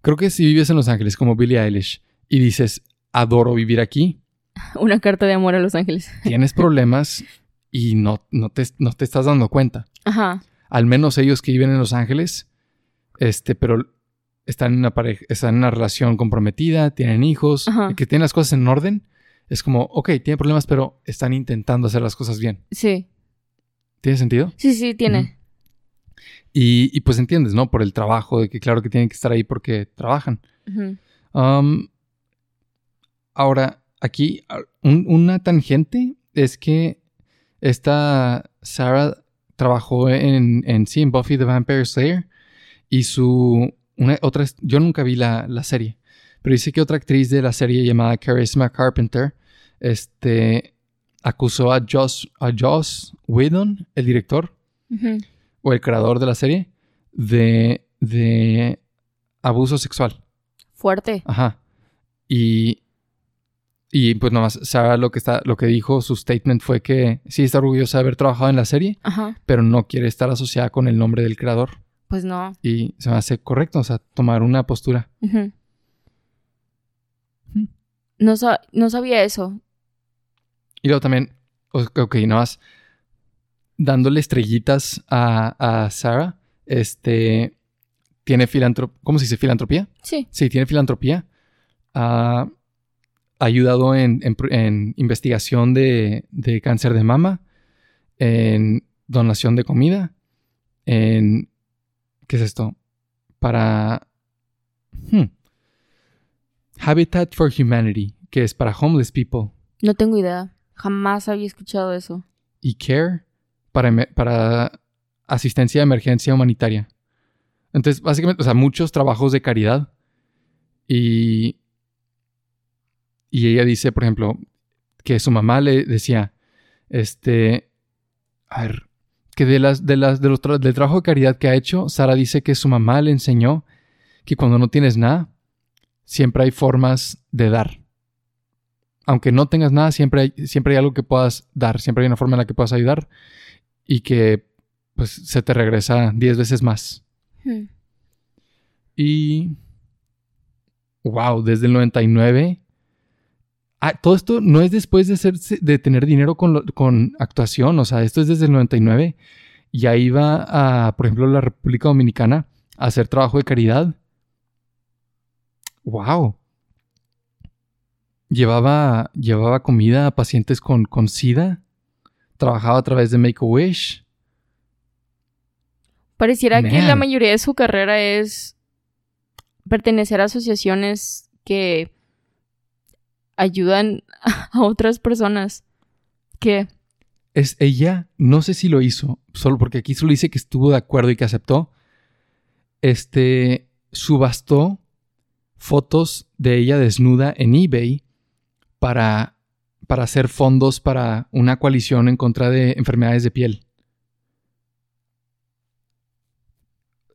creo que si vives en Los Ángeles como Billie Eilish y dices, adoro vivir aquí, Una carta de amor a Los Ángeles. tienes problemas y no, no, te, no te estás dando cuenta. Ajá. Al menos ellos que viven en Los Ángeles, este, pero están en una pareja, están en una relación comprometida, tienen hijos, Ajá. que tienen las cosas en orden. Es como, ok, tienen problemas, pero están intentando hacer las cosas bien. Sí. ¿Tiene sentido? Sí, sí, tiene. Y, y pues entiendes, ¿no? Por el trabajo, de que claro que tienen que estar ahí porque trabajan. Um, ahora, aquí un- una tangente es que esta Sarah trabajó en, en sí, en Buffy the Vampire Slayer y su una otra yo nunca vi la, la serie, pero dice que otra actriz de la serie llamada Charisma Carpenter este acusó a Joss a Joss Whedon, el director o el creador de la serie de de abuso sexual. Fuerte. Ajá. Y, y pues nomás Sarah lo que, está, lo que dijo, su statement fue que sí está orgullosa de haber trabajado en la serie, Ajá. pero no quiere estar asociada con el nombre del creador. Pues no. Y se me hace correcto, o sea, tomar una postura. Hmm. No, sa- no sabía eso. Y luego también, ok, nada más dándole estrellitas a, a Sarah, este, tiene filantropía, ¿cómo se dice? Filantropía. Sí. Sí, tiene filantropía. Ha ayudado en, en investigación de, de cáncer de mama, en donación de comida, en... ¿Qué es esto? Para... hmm, Habitat for Humanity, que es para homeless people, No tengo idea. Jamás había escuchado eso. y CARE para, para asistencia de emergencia humanitaria. Entonces, básicamente, o sea, muchos trabajos de caridad. Y, y ella dice, por ejemplo, que su mamá le decía, este, a ver, que de las, de las, de los tra- del trabajo de caridad que ha hecho, Sara dice que su mamá le enseñó que cuando no tienes nada, siempre hay formas de dar. Aunque no tengas nada, siempre hay, siempre hay algo que puedas dar, siempre hay una forma en la que puedas ayudar y que pues se te regresa 10 veces más. Hmm. Y. Wow, desde el 99. Ah, todo esto no es después de, ser, de tener dinero con, lo- con actuación, o sea, esto es desde el 99. Y ahí va a, por ejemplo, la República Dominicana a hacer trabajo de caridad. Wow. Llevaba, llevaba comida a pacientes con, con SIDA. Trabajaba a través de Make a Wish. Pareciera que la mayoría de su carrera es pertenecer a asociaciones que ayudan a otras personas. Que Es ella, no sé si lo hizo, solo porque aquí solo dice que estuvo de acuerdo y que aceptó. Este subastó fotos de ella desnuda en eBay para, para hacer fondos para una coalición en contra de enfermedades de piel.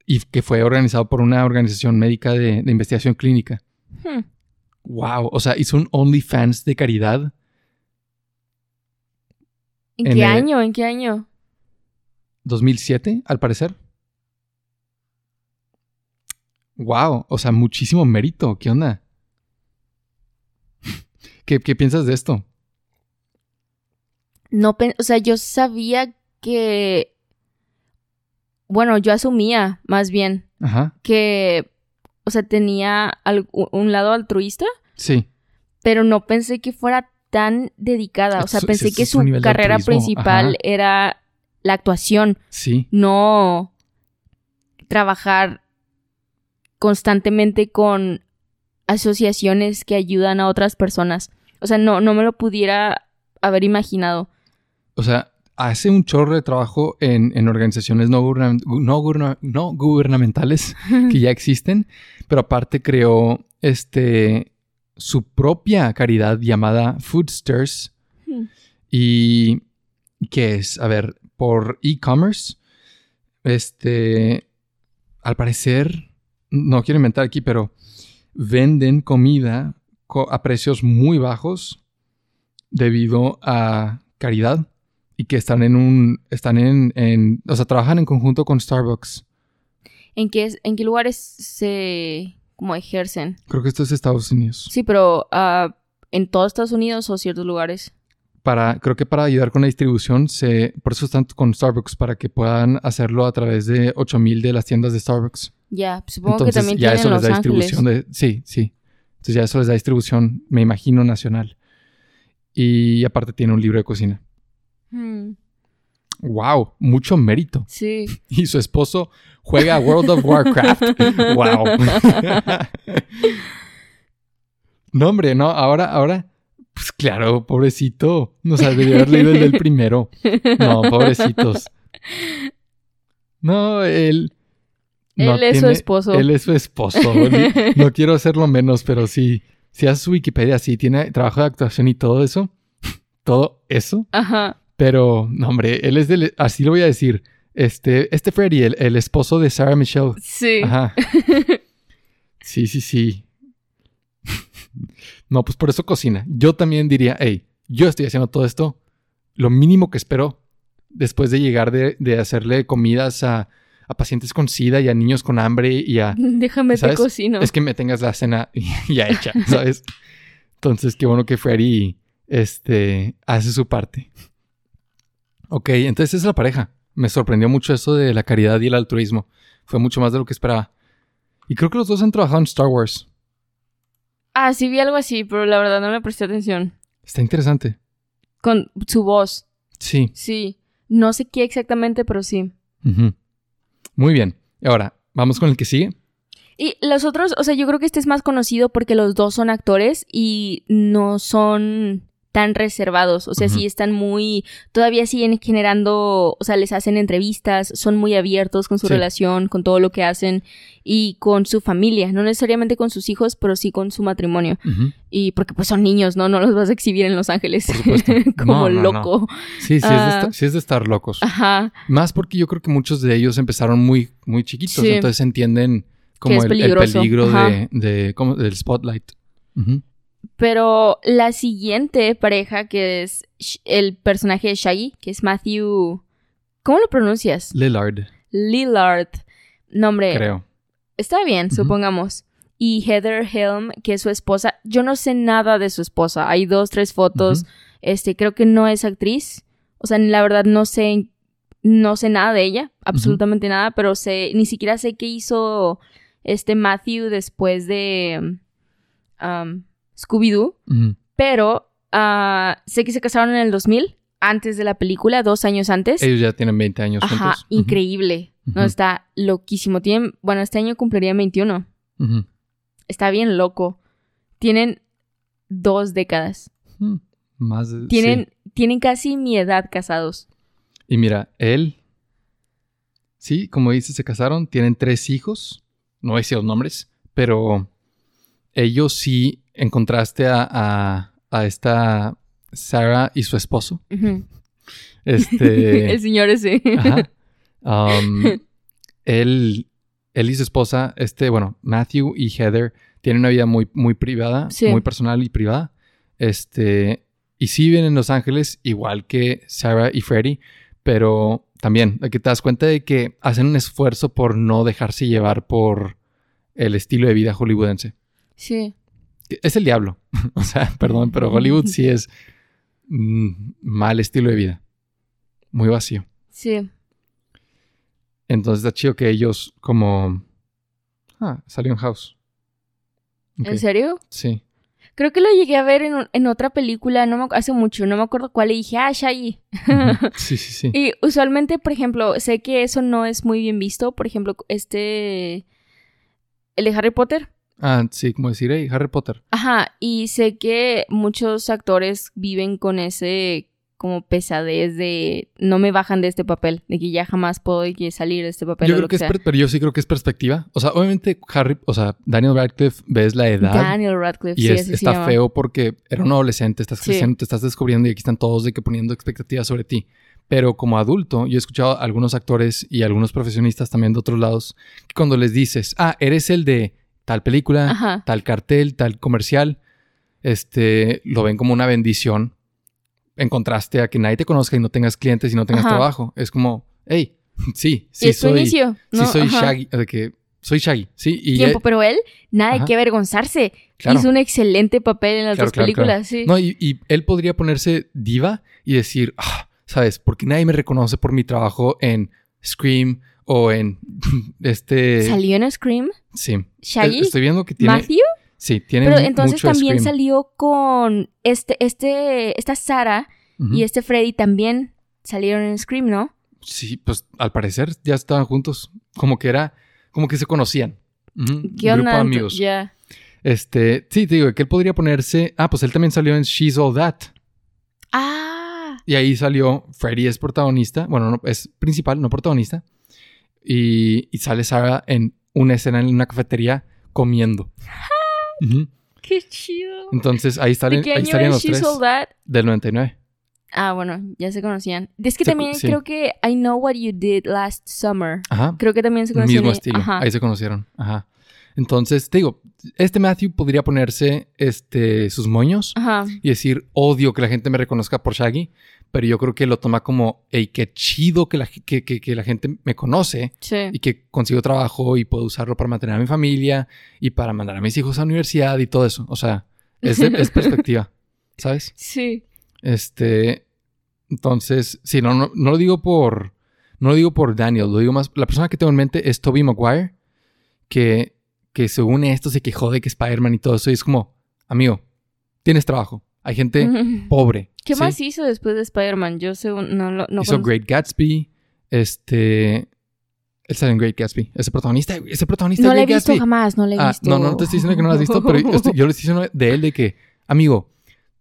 Y que fue organizado por una organización médica de, de investigación clínica. hmm, Wow, o sea, hizo un OnlyFans de caridad. ¿En, En qué el- año? ¿En qué año? 2007, al parecer. Wow, o sea, muchísimo mérito. ¿Qué onda? ¿Qué, qué piensas de esto? No, o sea, yo sabía que, bueno, yo asumía más bien Ajá, que, o sea, tenía un lado altruista, sí. pero no pensé que fuera tan dedicada. O sea, pensé que su carrera principal ajá. era la actuación, Sí, no trabajar constantemente con asociaciones que ayudan a otras personas. O sea, no, no me lo pudiera haber imaginado. o sea, hace un chorro de trabajo en, en organizaciones no, no, no gubernamentales que ya existen, pero aparte creó este, su propia caridad llamada Foodsters. Hmm. ¿Y qué es? A ver, por e-commerce, este, al parecer, no quiero inventar aquí, pero venden comida co- a precios muy bajos debido a caridad y que están en un, están en, en o sea, trabajan en conjunto con Starbucks. ¿En qué, es- en qué lugares se como ejercen? Creo que esto es Estados Unidos. Sí, pero ah, en todos Estados Unidos o ciertos lugares. Para, creo que para ayudar con la distribución, se, por eso están con Starbucks, para que puedan hacerlo a través de 8000 de las tiendas de Starbucks. Ya, pues supongo Entonces que también ya tienen eso les Los da Ángeles. distribución de... Sí, sí. Entonces ya eso les da distribución, me imagino, nacional. Y aparte tiene un libro de cocina. Hmm, ¡Wow! Mucho mérito. sí. Y su esposo juega a World of Warcraft. ¡Wow! no, hombre, no. Ahora, ahora Pues claro, pobrecito. No sea, debería haber leído el del primero. No, pobrecitos. No, él. no Él es su esposo. Él es su esposo. No quiero hacerlo menos, pero sí. Si haces su Wikipedia, sí, tiene trabajo de actuación y todo eso. Todo eso. Ajá. Pero, no, hombre, él es del. Así lo voy a decir. Este, este Freddy, el, el esposo de Sarah Michelle. Sí. Ajá. Sí, sí, sí. No, pues por eso cocina. Yo también diría, hey, yo estoy haciendo todo esto. Lo mínimo que espero después de llegar de, de hacerle comidas a, a pacientes con SIDA y a niños con hambre y a... Déjame ¿Sabes? te cocino. Es que me tengas la cena ya hecha, ¿sabes? Entonces, qué bueno que Freddy este, hace su parte. Ok, entonces es la pareja. Me sorprendió mucho eso de la caridad y el altruismo. Fue mucho más de lo que esperaba. Y creo que los dos han trabajado en Star Wars. Ah, sí vi algo así, pero la verdad no le presté atención. Está interesante. Con su voz. Sí. Sí. No sé qué exactamente, pero sí. Muy bien. Ahora, vamos con el que sigue. Y los otros, o sea, yo creo que este es más conocido porque los dos son actores y no son tan reservados. O sea, sí están muy. Todavía siguen generando. O sea, les hacen entrevistas, son muy abiertos con su Sí. relación, con todo lo que hacen y con su familia. No necesariamente con sus hijos, pero sí con su matrimonio. Y porque pues son niños, ¿no? No los vas a exhibir en Los Ángeles. Por. Como No, no, no. loco. Sí, sí, es de Ah. esta- sí es de estar locos. Ajá. Más porque yo creo que muchos de ellos empezaron muy, muy chiquitos, Sí. entonces entienden como el, peligro de, del spotlight. Ujú. Pero la siguiente pareja, que es el personaje de Shaggy, que es Matthew. ¿Cómo lo pronuncias? Lillard, Lillard. Nombre. creo. Está bien, supongamos. Y Heather Helm, que es su esposa. Yo no sé nada de su esposa. Hay dos, tres fotos. Este, creo que no es actriz. O sea, la verdad no sé. No sé nada de ella. Absolutamente nada. Pero sé. Ni siquiera sé qué hizo este Matthew después de. um, Scooby-Doo. Pero ah, sé que se casaron en el 2000, antes de la película, dos años antes. Ellos ya tienen 20 años Ajá, juntos. Increíble. No, está loquísimo. Tienen, bueno, este año cumpliría 21. Ujú. Está bien loco. Tienen dos décadas. Más de- Tienen, sí. tienen casi mi edad casados. Y mira, él, sí, como dices, se casaron, tienen tres hijos, no decir los nombres, pero ellos sí, en contraste a, a, a esta Sarah y su esposo, Ujú. este... el señor ese. Ajá. Um, él, él y su esposa, este, bueno, Matthew y Heather tienen una vida muy, muy privada, Sí. muy personal y privada. Este, y sí viven en Los Ángeles, igual que Sarah y Freddie, pero también que te das cuenta de que hacen un esfuerzo por no dejarse llevar por el estilo de vida hollywoodense. Sí. Es el diablo. o sea, perdón, pero Hollywood sí es mm, mal estilo de vida. Muy vacío. Sí. Entonces está chido que ellos como... Ah, salió en House. ¿En serio? Sí. Creo que lo llegué a ver en, en otra película, no me, hace mucho, no me acuerdo cuál, y dije, ah, Shaggy. Sí, sí, sí. Y usualmente, por ejemplo, sé que eso no es muy bien visto. Por ejemplo, este. El de Harry Potter. Ah, sí, como decir, hey, Harry Potter. Ajá. Y sé que muchos actores viven con ese como pesadez de no me bajan de este papel, de que ya jamás puedo salir de este papel Yo o creo lo que que es, pero yo sí creo que es perspectiva. O sea, obviamente Harry, o sea, Daniel Radcliffe ves la edad Daniel Radcliffe, y sí, es- está feo porque era un adolescente, estás Sí. creciendo, te estás descubriendo y aquí están todos de que poniendo expectativas sobre ti. Pero como adulto, yo he escuchado a algunos actores y algunos profesionistas también de otros lados que cuando les dices, ah, eres el de tal película, Ajá. tal cartel, tal comercial, este, lo ven como una bendición en contraste a que nadie te conozca y no tengas clientes y no tengas Ajá. trabajo. Es como, hey, sí, y sí es soy, inicio. sí ¿no? soy Ajá. Shaggy, de que soy Shaggy, sí, y Tiempo, pero él, nada de qué avergonzarse. Claro. Hizo un excelente papel en las Claro, dos claro, películas, sí. No, y, y él podría ponerse diva y decir, ah, ¿sabes? Porque nadie me reconoce por mi trabajo en Scream o en este... ¿Salió en Scream? Sí. ¿Shaggy? Estoy viendo que tiene... ¿Matthew? Sí, tiene Pero entonces mucho también Scream. salió con este, este, esta Sara y este Freddy también salieron en Scream, ¿no? Sí, pues al parecer ya estaban juntos. Como que era... Como que se conocían. Ujú, ¿Qué Grupo onda? de amigos. Ya. Este, sí, te digo que él podría ponerse. Ah, pues él también salió en She's All That. Ah, Y ahí salió. Freddy es protagonista. Bueno, no, es principal, no protagonista. Y, y sale Sarah en una escena en una cafetería comiendo. Ujú. qué chido. Entonces ahí, ¿De salen, qué ahí año es los tres. Del 99. Ah, bueno, ya se conocían. Es que Se- también sí. creo que I Know What You Did Last Summer. Ajá. Creo que también se conocían. mismo estilo. Ajá. Ahí se conocieron. Ajá. Entonces, te digo, este Matthew podría ponerse este, sus moños Ajá. y decir, odio que la gente me reconozca por Shaggy, pero yo creo que lo toma como, hey, qué chido que la, que, que- que la gente me conoce Sí. y que consigo trabajo y puedo usarlo para mantener a mi familia y para mandar a mis hijos a la universidad y todo eso. O sea, es, de- es perspectiva, ¿sabes? Sí. Este, entonces, sí, no, no, no lo digo por, no lo digo por Daniel, lo digo más, la persona que tengo en mente es Toby Maguire, que, que según esto se quejó de que Spider-Man y todo eso, y es como, amigo, tienes trabajo, hay gente pobre. ¿Qué ¿sí? más hizo después de Spider-Man? Yo según no lo no Hizo conozco. Great Gatsby, este, él sale en Great Gatsby, ese protagonista, ese protagonista No la he visto Gatsby. jamás, no la he Ah, visto. no, no, no te estoy diciendo que no lo has visto, pero yo, estoy- yo le estoy diciendo de él de que, amigo,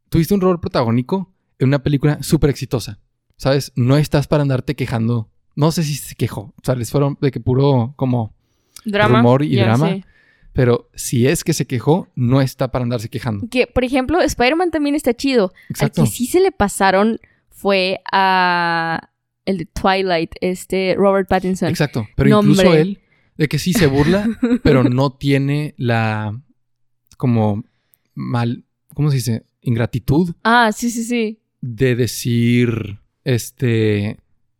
tuviste un rol protagónico en una película súper exitosa, ¿sabes? No estás para andarte quejando. No sé si se quejó, o sea, les fueron de que puro como, drama. rumor y drama. sé. Pero si es que se quejó, no está para andarse quejando. Que, por ejemplo, Spider-Man también está chido. Exacto. Al que sí se le pasaron fue a el de Twilight, este Robert Pattinson. Exacto, pero incluso él, de que sí se burla, pero no tiene la, como, mal, ¿cómo se dice? Ingratitud Ah, sí, sí, sí. de decir, este,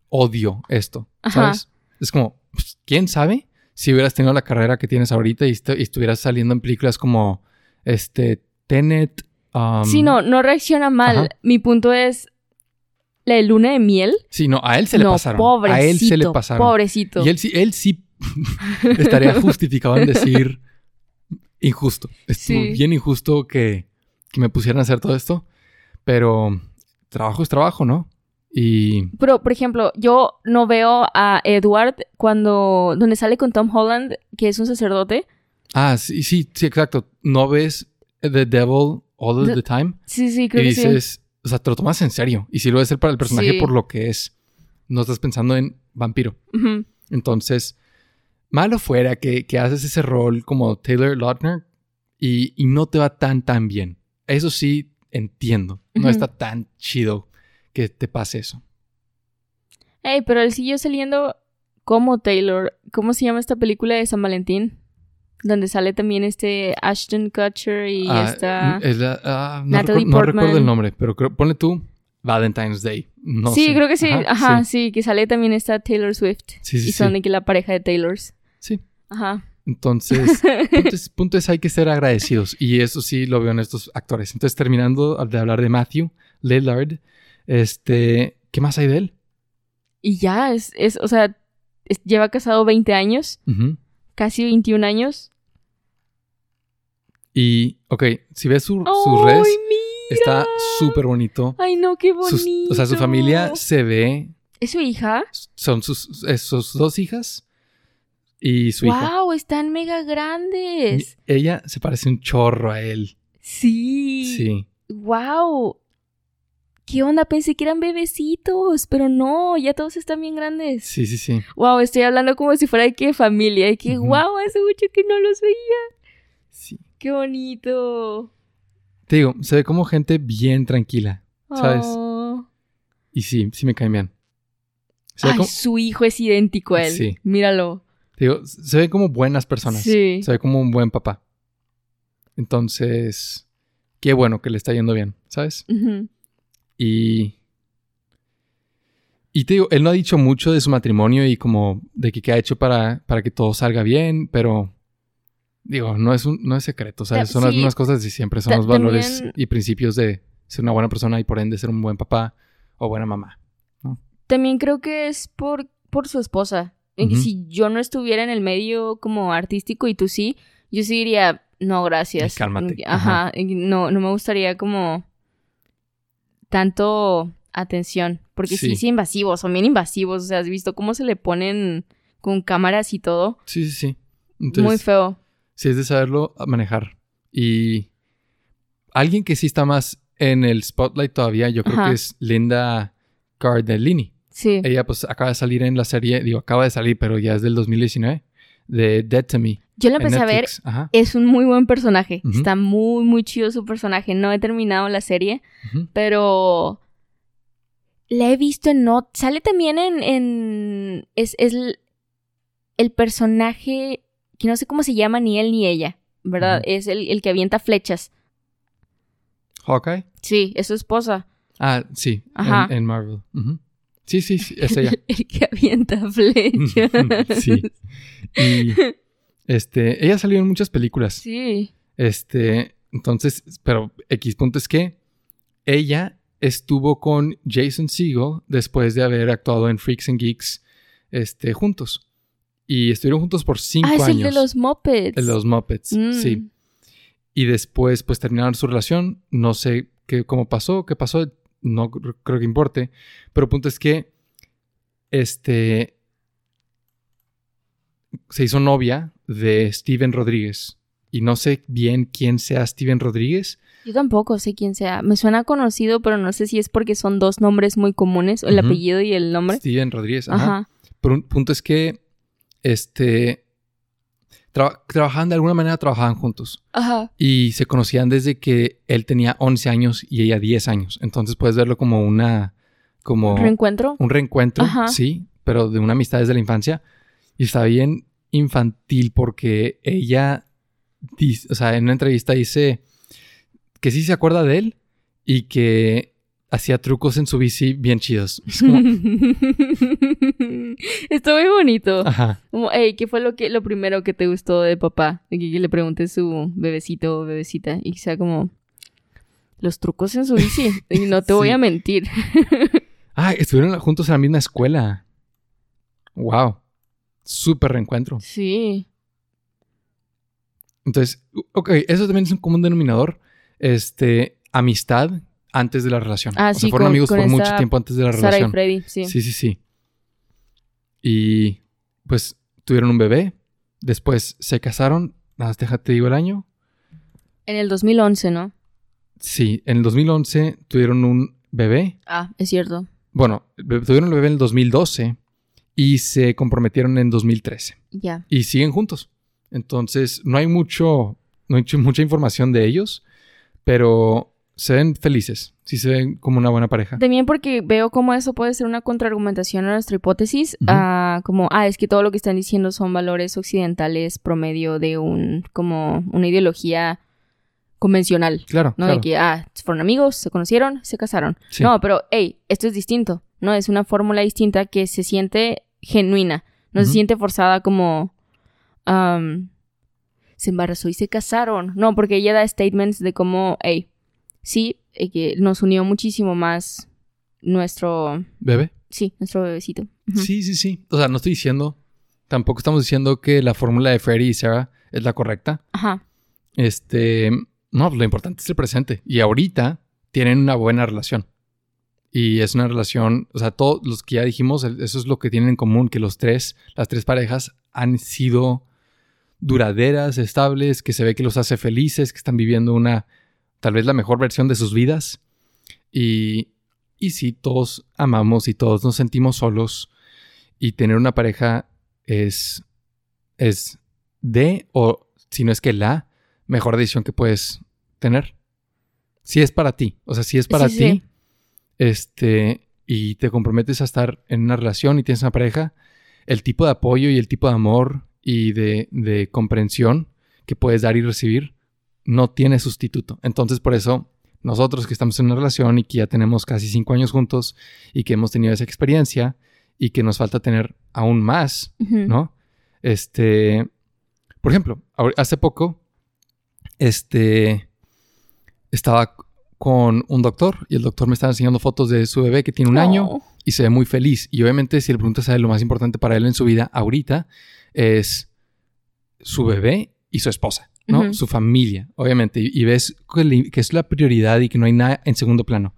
odio esto, Ajá. ¿sabes? Es como, pues, ¿quién sabe? Si hubieras tenido la carrera que tienes ahorita y, estu- y estuvieras saliendo en películas como, este, Tenet. um, sí, no, no reacciona mal. ajá. Mi punto es la de luna de miel. Sí, no, a él se le no, pasaron. pobrecito. a él se le pasaron. Pobrecito. Y él sí, él sí estaría justificado en decir injusto. Estuvo Sí. bien injusto que, que me pusieran a hacer todo esto, pero trabajo es trabajo, ¿no? Y Pero, por ejemplo, yo no veo a Edward cuando. donde sale con Tom Holland, que es un sacerdote. Ah, sí, sí, sí, exacto. No ves The Devil all of The- the time Sí, sí, y creo que sí. dices, o sea, te lo tomas en serio. Y si lo ves ser para el personaje Sí. por lo que es, no estás pensando en vampiro. Entonces, malo fuera que, que haces ese rol como Taylor Lautner y, y no te va tan, tan bien. Eso sí, entiendo. No está tan chido que te pase eso. Ey, pero él siguió saliendo como Taylor. ¿Cómo se llama esta película de San Valentín? Donde sale también este Ashton Kutcher y Ah, está... es la- ah, no, recuerdo el nombre, pero creo- ponle tú Valentine's Day. No sí, sé. creo que sí. Ajá, sí. sí. que sale también esta Taylor Swift. Sí, sí, y son de que la pareja de Taylors. Sí. Ajá. Entonces, punto es, punto es hay que ser agradecidos. Y eso sí lo veo en estos actores. Entonces, terminando de hablar de Matthew Lillard, este, ¿qué más hay de él? Y ya, es, es o sea, es- lleva casado 20 años, casi 21 años. Y, ok, si ves su- sus ¡Ay, redes, mira! está súper bonito. Ay, no, qué bonito. Sus- o sea, su familia se ve, ¿Es su hija? son sus, es sus dos hijas y su hija. ¡Wow! Están mega grandes. Y Ella se parece un chorro a él. Sí. Sí. ¡Wow! ¿Qué onda? Pensé que eran bebecitos, pero no, ya todos están bien grandes. Sí, sí, sí. Wow, estoy hablando como si fuera de qué familia. Y que Ujú. wow, hace mucho que no los veía. Sí. ¡Qué bonito! Te digo, se ve como gente bien tranquila, ¿sabes? Oh. Y sí, sí me caen bien. Ay, como, su hijo es idéntico a él. Sí. Míralo. te digo, se ve como buenas personas. Sí. Se ve como un buen papá. Entonces, qué bueno que le está yendo bien, ¿sabes? Ujú. Y. Y te digo, él no ha dicho mucho de su matrimonio y como de que qué ha hecho para, para que todo salga bien, pero. Digo, no es un, no es secreto, ¿sabes? Ta- Son las sí. mismas cosas de siempre, son Ta- los valores también- y principios de ser una buena persona y por ende ser un buen papá o buena mamá. También creo que es por, por su esposa. Si yo no estuviera en el medio como artístico y tú sí, yo sí diría, no, gracias. Cálmate. Ajá. y No, no me gustaría como tanto atención. Porque sí, Sí. sí, invasivos, son bien invasivos. O sea, has visto cómo se le ponen con cámaras y todo. Sí, sí, sí. Muy Entonces, feo. sí es de saberlo manejar. Y alguien que sí está más en el spotlight todavía, yo creo Ajá. que es Linda Cardellini. Sí. Ella pues acaba de salir en la serie, digo, acaba de salir, pero ya es del 2019, de Dead to Me. Yo lo empecé a ver. Ajá. Es un muy buen personaje. Está muy, muy chido su personaje. No he terminado la serie, pero la he visto en no. Sale también en. en- es, es el, el personaje que no sé cómo se llama ni él ni ella, ¿verdad? Es el, el que avienta flechas. Hawkeye. Sí, es su esposa. Ah, sí, Ajá. En, en Marvel. Ujú. Sí, sí, sí, es ella. el que avienta flechas. Sí. Y este, ella salió en muchas películas. Sí. Este, entonces, pero X punto es que ella estuvo con Jason Segel después de haber actuado en Freaks and Geeks este, juntos. Y estuvieron juntos por cinco Ah, es años. el de los Muppets. El de los Muppets, Mm. sí. Y después, pues terminaron su relación. No sé qué, cómo pasó, qué pasó. No cr- creo que importe. Pero el punto es que este se hizo novia de Steven Rodríguez. Y no sé bien quién sea Steven Rodríguez. Yo tampoco sé quién sea. Me suena conocido, pero no sé si es porque son dos nombres muy comunes, el apellido y el nombre. Steven Rodríguez. Ajá. Ajá. Pero un punto es que este tra- trabajaban de alguna manera, trabajaban juntos. Ajá. Y se conocían desde que él tenía 11 años y ella 10 años. Entonces puedes verlo como una. como ¿Reencuentro? un reencuentro, Ajá. sí, pero de una amistad desde la infancia. Y está bien infantil porque ella, dice- o sea, en una entrevista dice que sí se acuerda de él y que hacía trucos en su bici bien chidos. Es como, Está muy bonito. ajá, Como, "Ey, ¿qué fue lo que lo primero que te gustó de papá? Y que le pregunte su bebecito o bebecita y que sea como los trucos en su bici. Y no te voy a mentir. Ah, estuvieron juntos en la misma escuela. Wow. Súper reencuentro. Sí. Entonces, ok, eso también es un común denominador. Este, amistad antes de la relación. Ah, o sí, sea, fueron con- amigos con por mucho tiempo antes de la Sara y relación. Freddy, sí. Sí, sí, sí. Y pues tuvieron un bebé. Después se casaron. Nada más déjate digo el año. En el 2011, ¿no? Sí, en el 2011 tuvieron un bebé. Ah, es cierto. Bueno, tuvieron el bebé en el 2012 y se comprometieron en 2013. Ya. y siguen juntos. Entonces, no hay mucho, no hay mucha información de ellos, pero se ven felices. Sí se ven como una buena pareja. También porque veo cómo eso puede ser una contraargumentación a nuestra hipótesis, ah, como, ah, es que todo lo que están diciendo son valores occidentales promedio de un, como, una ideología convencional, Claro, ¿no? claro. De que, ah, fueron amigos, se conocieron, se casaron. Sí. No, pero, hey, esto es distinto, ¿no? Es una fórmula distinta que se siente genuina, no se siente forzada como, am, se embarazó y se casaron. No, porque ella da statements de cómo, hey, sí, eh, que nos unió muchísimo más nuestro, ¿Bebé? sí, nuestro bebecito. Sí, sí, sí. O sea, no estoy diciendo, tampoco estamos diciendo que la fórmula de Freddy y Sarah es la correcta. Ajá. Este, no, lo importante es el presente. Y ahorita tienen una buena relación. Y es una relación, o sea, todos los que ya dijimos, eso es lo que tienen en común, que los tres, las tres parejas han sido duraderas, estables, que se ve que los hace felices, que están viviendo una, tal vez la mejor versión de sus vidas. Y, y sí, todos amamos y todos nos sentimos solos. Y tener una pareja es, es de, o si no es que la mejor decisión que puedes tener. Si es para ti, o sea, si es para Sí, ti, sí. Este, y te comprometes a estar en una relación y tienes una pareja, el tipo de apoyo y el tipo de amor y de, de comprensión que puedes dar y recibir no tiene sustituto. Entonces, por eso, nosotros que estamos en una relación y que ya tenemos casi cinco años juntos y que hemos tenido esa experiencia y que nos falta tener aún más. ¿no? Este, por ejemplo, hace poco, este, estaba con un doctor y el doctor me estaba enseñando fotos de su bebé que tiene un año Oh. y se ve muy feliz. Y obviamente, si le preguntas a él, lo más importante para él en su vida ahorita es su bebé y su esposa, ¿no? Ujú. Su familia, obviamente. Y, y ves que, le- que es la prioridad y que no hay nada en segundo plano.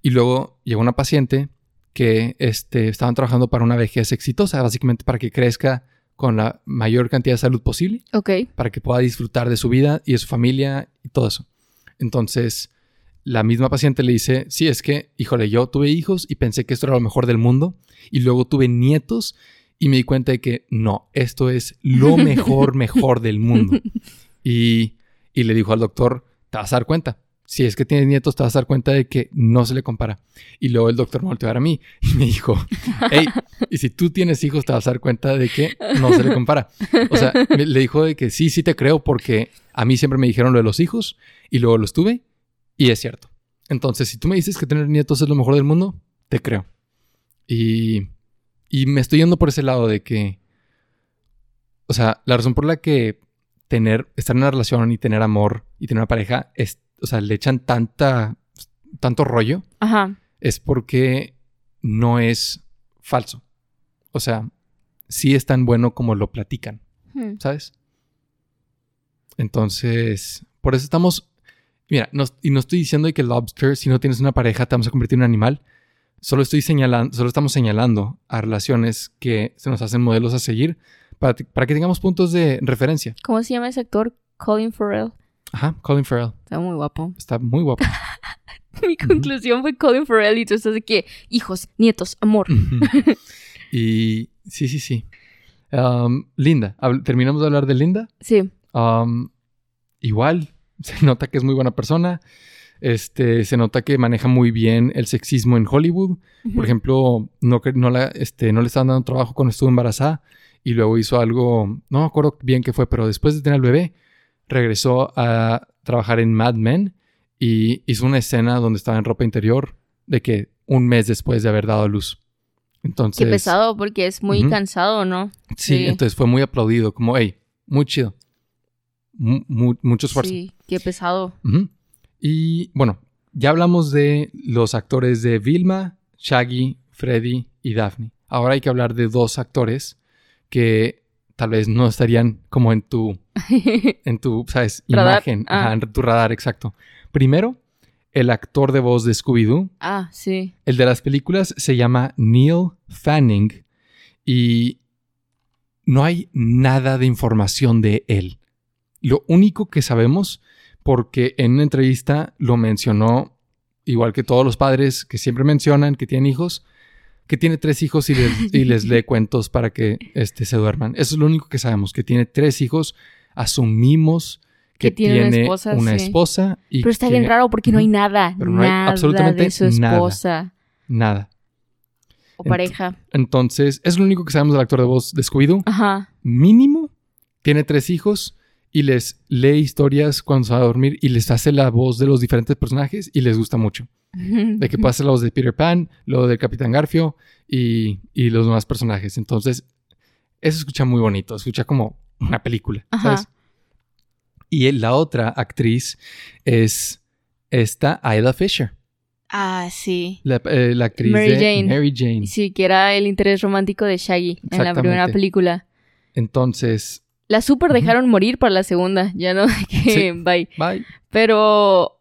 Y luego llegó una paciente que este, estaban trabajando para una vejez exitosa, básicamente para que crezca con la mayor cantidad de salud posible Ok. para que pueda disfrutar de su vida y de su familia y todo eso. Entonces, la misma paciente le dice, sí, es que, híjole, yo tuve hijos y pensé que esto era lo mejor del mundo y luego tuve nietos y me di cuenta de que no, esto es lo mejor, mejor del mundo. Y, y le dijo al doctor, te vas a dar cuenta. Si es que tienes nietos, te vas a dar cuenta de que no se le compara. Y luego el doctor me volteó a a mí y me dijo, hey, y si tú tienes hijos, te vas a dar cuenta de que no se le compara. O sea, me- le dijo de que sí, sí te creo porque a mí siempre me dijeron lo de los hijos y luego los tuve y es cierto. Entonces, si tú me dices que tener nietos es lo mejor del mundo, te creo. Y, y me estoy yendo por ese lado de que, o sea, la razón por la que tener, estar en una relación y tener amor y tener una pareja, es, o sea, le echan tanta, tanto rollo, Ajá. es porque no es falso. O sea, sí es tan bueno como lo platican. Hmm. ¿sabes? Entonces, por eso estamos. Mira, no- y no estoy diciendo que lobster, si no tienes una pareja, te vamos a convertir en un animal. Solo estoy señalando, solo estamos señalando a relaciones que se nos hacen modelos a seguir para, para que tengamos puntos de referencia. ¿Cómo se llama ese actor? Colin Farrell. Ajá, Colin Farrell. Está muy guapo. Está muy guapo. Mi conclusión fue Colin Farrell y tú estás de que hijos, nietos, amor. Y sí, sí, sí. Um, Linda. Terminamos de hablar de Linda. Sí. Um, igual, se nota que es muy buena persona. Este, se nota que maneja muy bien el sexismo en Hollywood. Por ejemplo, no, no, la, este, no le estaban dando trabajo cuando estuvo embarazada y luego hizo algo, no me acuerdo bien qué fue, pero después de tener al bebé, regresó a trabajar en Mad Men y hizo una escena donde estaba en ropa interior de que un mes después de haber dado a luz. Entonces, Qué pesado porque es muy cansado, ¿no? Sí, Sí. entonces fue muy aplaudido, como, hey, muy chido. Mu- mu- mucho esfuerzo. Sí, qué pesado. Y bueno, ya hablamos de los actores de Vilma, Shaggy, Freddy y Daphne. Ahora hay que hablar de dos actores que tal vez no estarían como en tu, en tu, ¿sabes? Imagen, Ah. Ajá, en tu radar, exacto. Primero, el actor de voz de Scooby-Doo. ah, sí. El de las películas se llama Neil Fanning y no hay nada de información de él. Lo único que sabemos, porque en una entrevista lo mencionó, igual que todos los padres que siempre mencionan que tienen hijos, que tiene tres hijos y les, y les lee cuentos para que este, se duerman. Eso es lo único que sabemos, que tiene tres hijos. Asumimos que, Que tiene una esposa, una sí. esposa y Pero está bien raro porque no hay nada, Pero no hay nada absolutamente de su esposa Nada. o Ent- pareja. Entonces, es lo único que sabemos del actor de voz de Scooby-Doo. Ajá. Mínimo, tiene tres hijos y les lee historias cuando se va a dormir y les hace la voz de los diferentes personajes y les gusta mucho. De que hacer la voz de Peter Pan, lo del Capitán Garfio y, y los demás personajes. Entonces, eso escucha muy bonito, escucha como una película, Ajá. ¿sabes? Y la otra actriz es esta Ayla Fisher, Ah, sí. la, eh, la actriz Mary de Jane. Mary Jane. Sí, que era el interés romántico de Shaggy en la primera película. Entonces, La super dejaron morir para la segunda, ya no, que Sí. bye. bye. Pero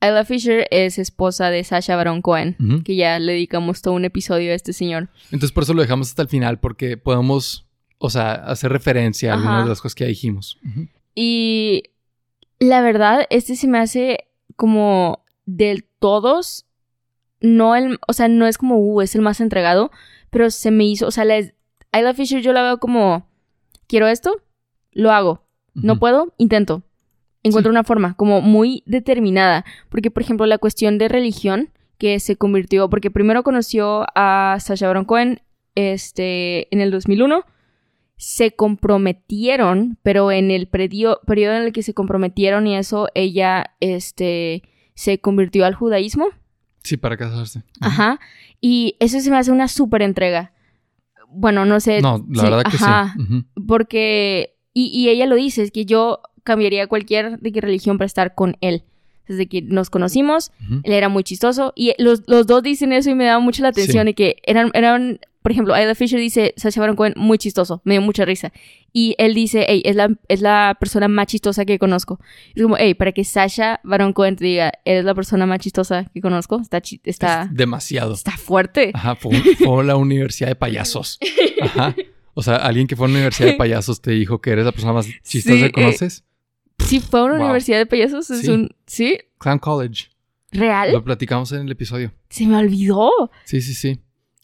Ayla Fisher es esposa de Sasha Baron Cohen, que ya le dedicamos todo un episodio a este señor. Entonces por eso lo dejamos hasta el final, porque podemos, o sea, hacer referencia a algunas de las cosas que ya dijimos. Y la verdad, este se me hace como del todos, no el, o sea, no es como, uh, es el más entregado, pero se me hizo, o sea, la, Ayla Fisher yo la veo como, quiero esto, lo hago, no puedo, intento. Encuentro Sí. una forma como muy determinada, porque por ejemplo la cuestión de religión que se convirtió, porque primero conoció a Sasha Baron Cohen este, en el 2001, se comprometieron, pero en el predio- periodo en el que se comprometieron y eso, ella este, se convirtió al judaísmo. Sí, para casarse. Ajá. Y eso se me hace una súper entrega. Bueno, no sé. No, la sí, verdad que ajá, sí. Porque. Y, y ella lo dice, es que yo cambiaría cualquier de religión para estar con él. Desde que nos conocimos, él era muy chistoso. Y los, los dos dicen eso y me daba mucho la atención. Sí. Y que eran, eran, por ejemplo, Ayla Fisher dice, Sacha Baron Cohen, muy chistoso. Me dio mucha risa. Y él dice, hey, es la, es la persona más chistosa que conozco. Es como, hey, para que Sasha Baron Cohen te diga, eres la persona más chistosa que conozco, está, está, Es demasiado. está fuerte. Ajá, fue, fue la universidad de payasos. Ajá. O sea, alguien que fue a una universidad de payasos te dijo que eres la persona más chistosa Sí, que eh, conoces. Sí, fue a una Wow. universidad de payasos. Es Sí. un. ¿Sí? Clown College. ¿Real? Lo platicamos en el episodio. Se me olvidó. Sí, sí, sí.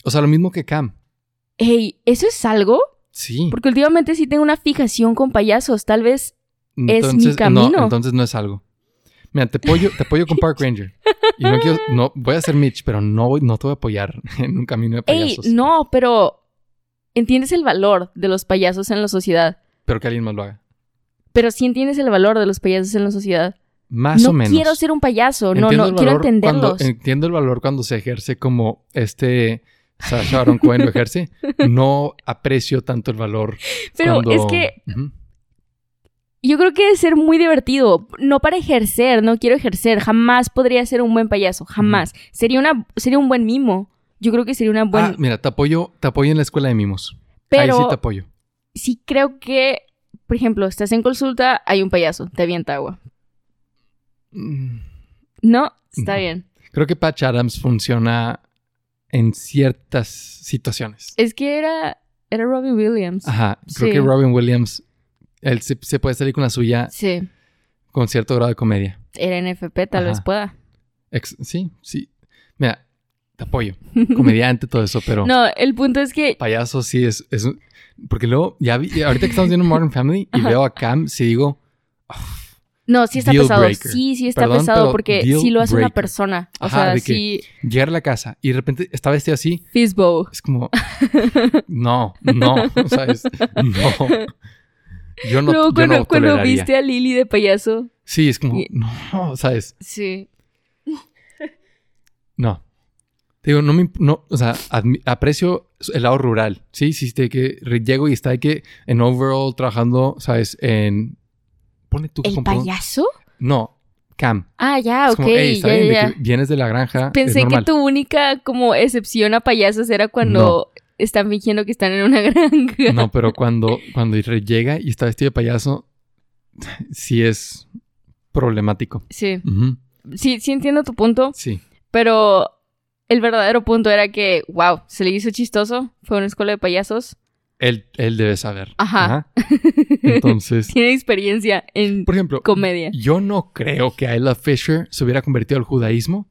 O sea, lo mismo que Cam. Ey, ¿eso es algo? Sí. Porque últimamente sí tengo una fijación con payasos. Tal vez. es mi camino. No, entonces no es algo. Mira, te apoyo, te apoyo con Park Ranger. Y no quiero, no, voy a ser Mitch, pero no, voy- no te voy a apoyar en un camino de Ey, payasos. no, pero. Entiendes el valor de los payasos en la sociedad. Pero que alguien más lo haga. Pero sí entiendes el valor de los payasos en la sociedad. Más no o menos. quiero ser un payaso. No, Entiendo no, quiero entenderlos. Cuando, entiendo el valor cuando se ejerce como este Sacha Baron Cohen lo ejerce. No aprecio tanto el valor. Pero cuando- es que yo creo que debe ser muy divertido. No para ejercer, no quiero ejercer. Jamás podría ser un buen payaso. Jamás. Sería, una, sería un buen mimo. Yo creo que sería una buena. Ah, mira, te apoyo, te apoyo en la escuela de mimos. pero Ahí sí te apoyo. sí creo que, por ejemplo, estás en consulta, hay un payaso, te avienta agua. Mm, No, está No. bien. Creo que Patch Adams funciona en ciertas situaciones. Es que era, era Robin Williams. Ajá. Creo Sí. que Robin Williams, él se, se puede salir con la suya Sí, con cierto grado de comedia. era NFP, tal Ajá. vez pueda. Ex- sí, sí. Mira, te apoyo. Comediante, todo eso, pero No, el punto es que payaso sí es, es Porque luego, ya vi, ahorita que estamos viendo Modern Family y Ajá. veo a Cam, sí digo, No, sí está Deal pesado. breaker. Sí, sí está Perdón, pesado porque sí lo hace una persona. O Ajá, sea, de que- llegar a la casa y de repente está vestido así, Fizbo. es como, no, no, ¿sabes? No. Yo no, Luego yo cuando, no cuando viste a Lily de payaso. Sí, es como, Y- no, ¿sabes? Sí. No. Te digo, no me... No, o sea, aprecio el lado rural. Sí, sí, de que llego y está de que en overall trabajando, ¿sabes? En... Pone tú que ¿El compró- payaso? No, Cam. Ah, ya, Es ok. como, "Ey, está ya, de que vienes de la granja. Pensé es que normal". tu única como excepción a payasos era cuando están fingiendo que están en una granja. No, pero cuando, cuando llega y está vestido de payaso, sí es problemático. Sí. Sí, sí entiendo tu punto, Sí. pero el verdadero punto era que, wow, se le hizo chistoso, fue a una escuela de payasos, Él, él debe saber. Ajá. Entonces, tiene experiencia en por ejemplo, comedia. Yo no creo que Isla Fisher se hubiera convertido al judaísmo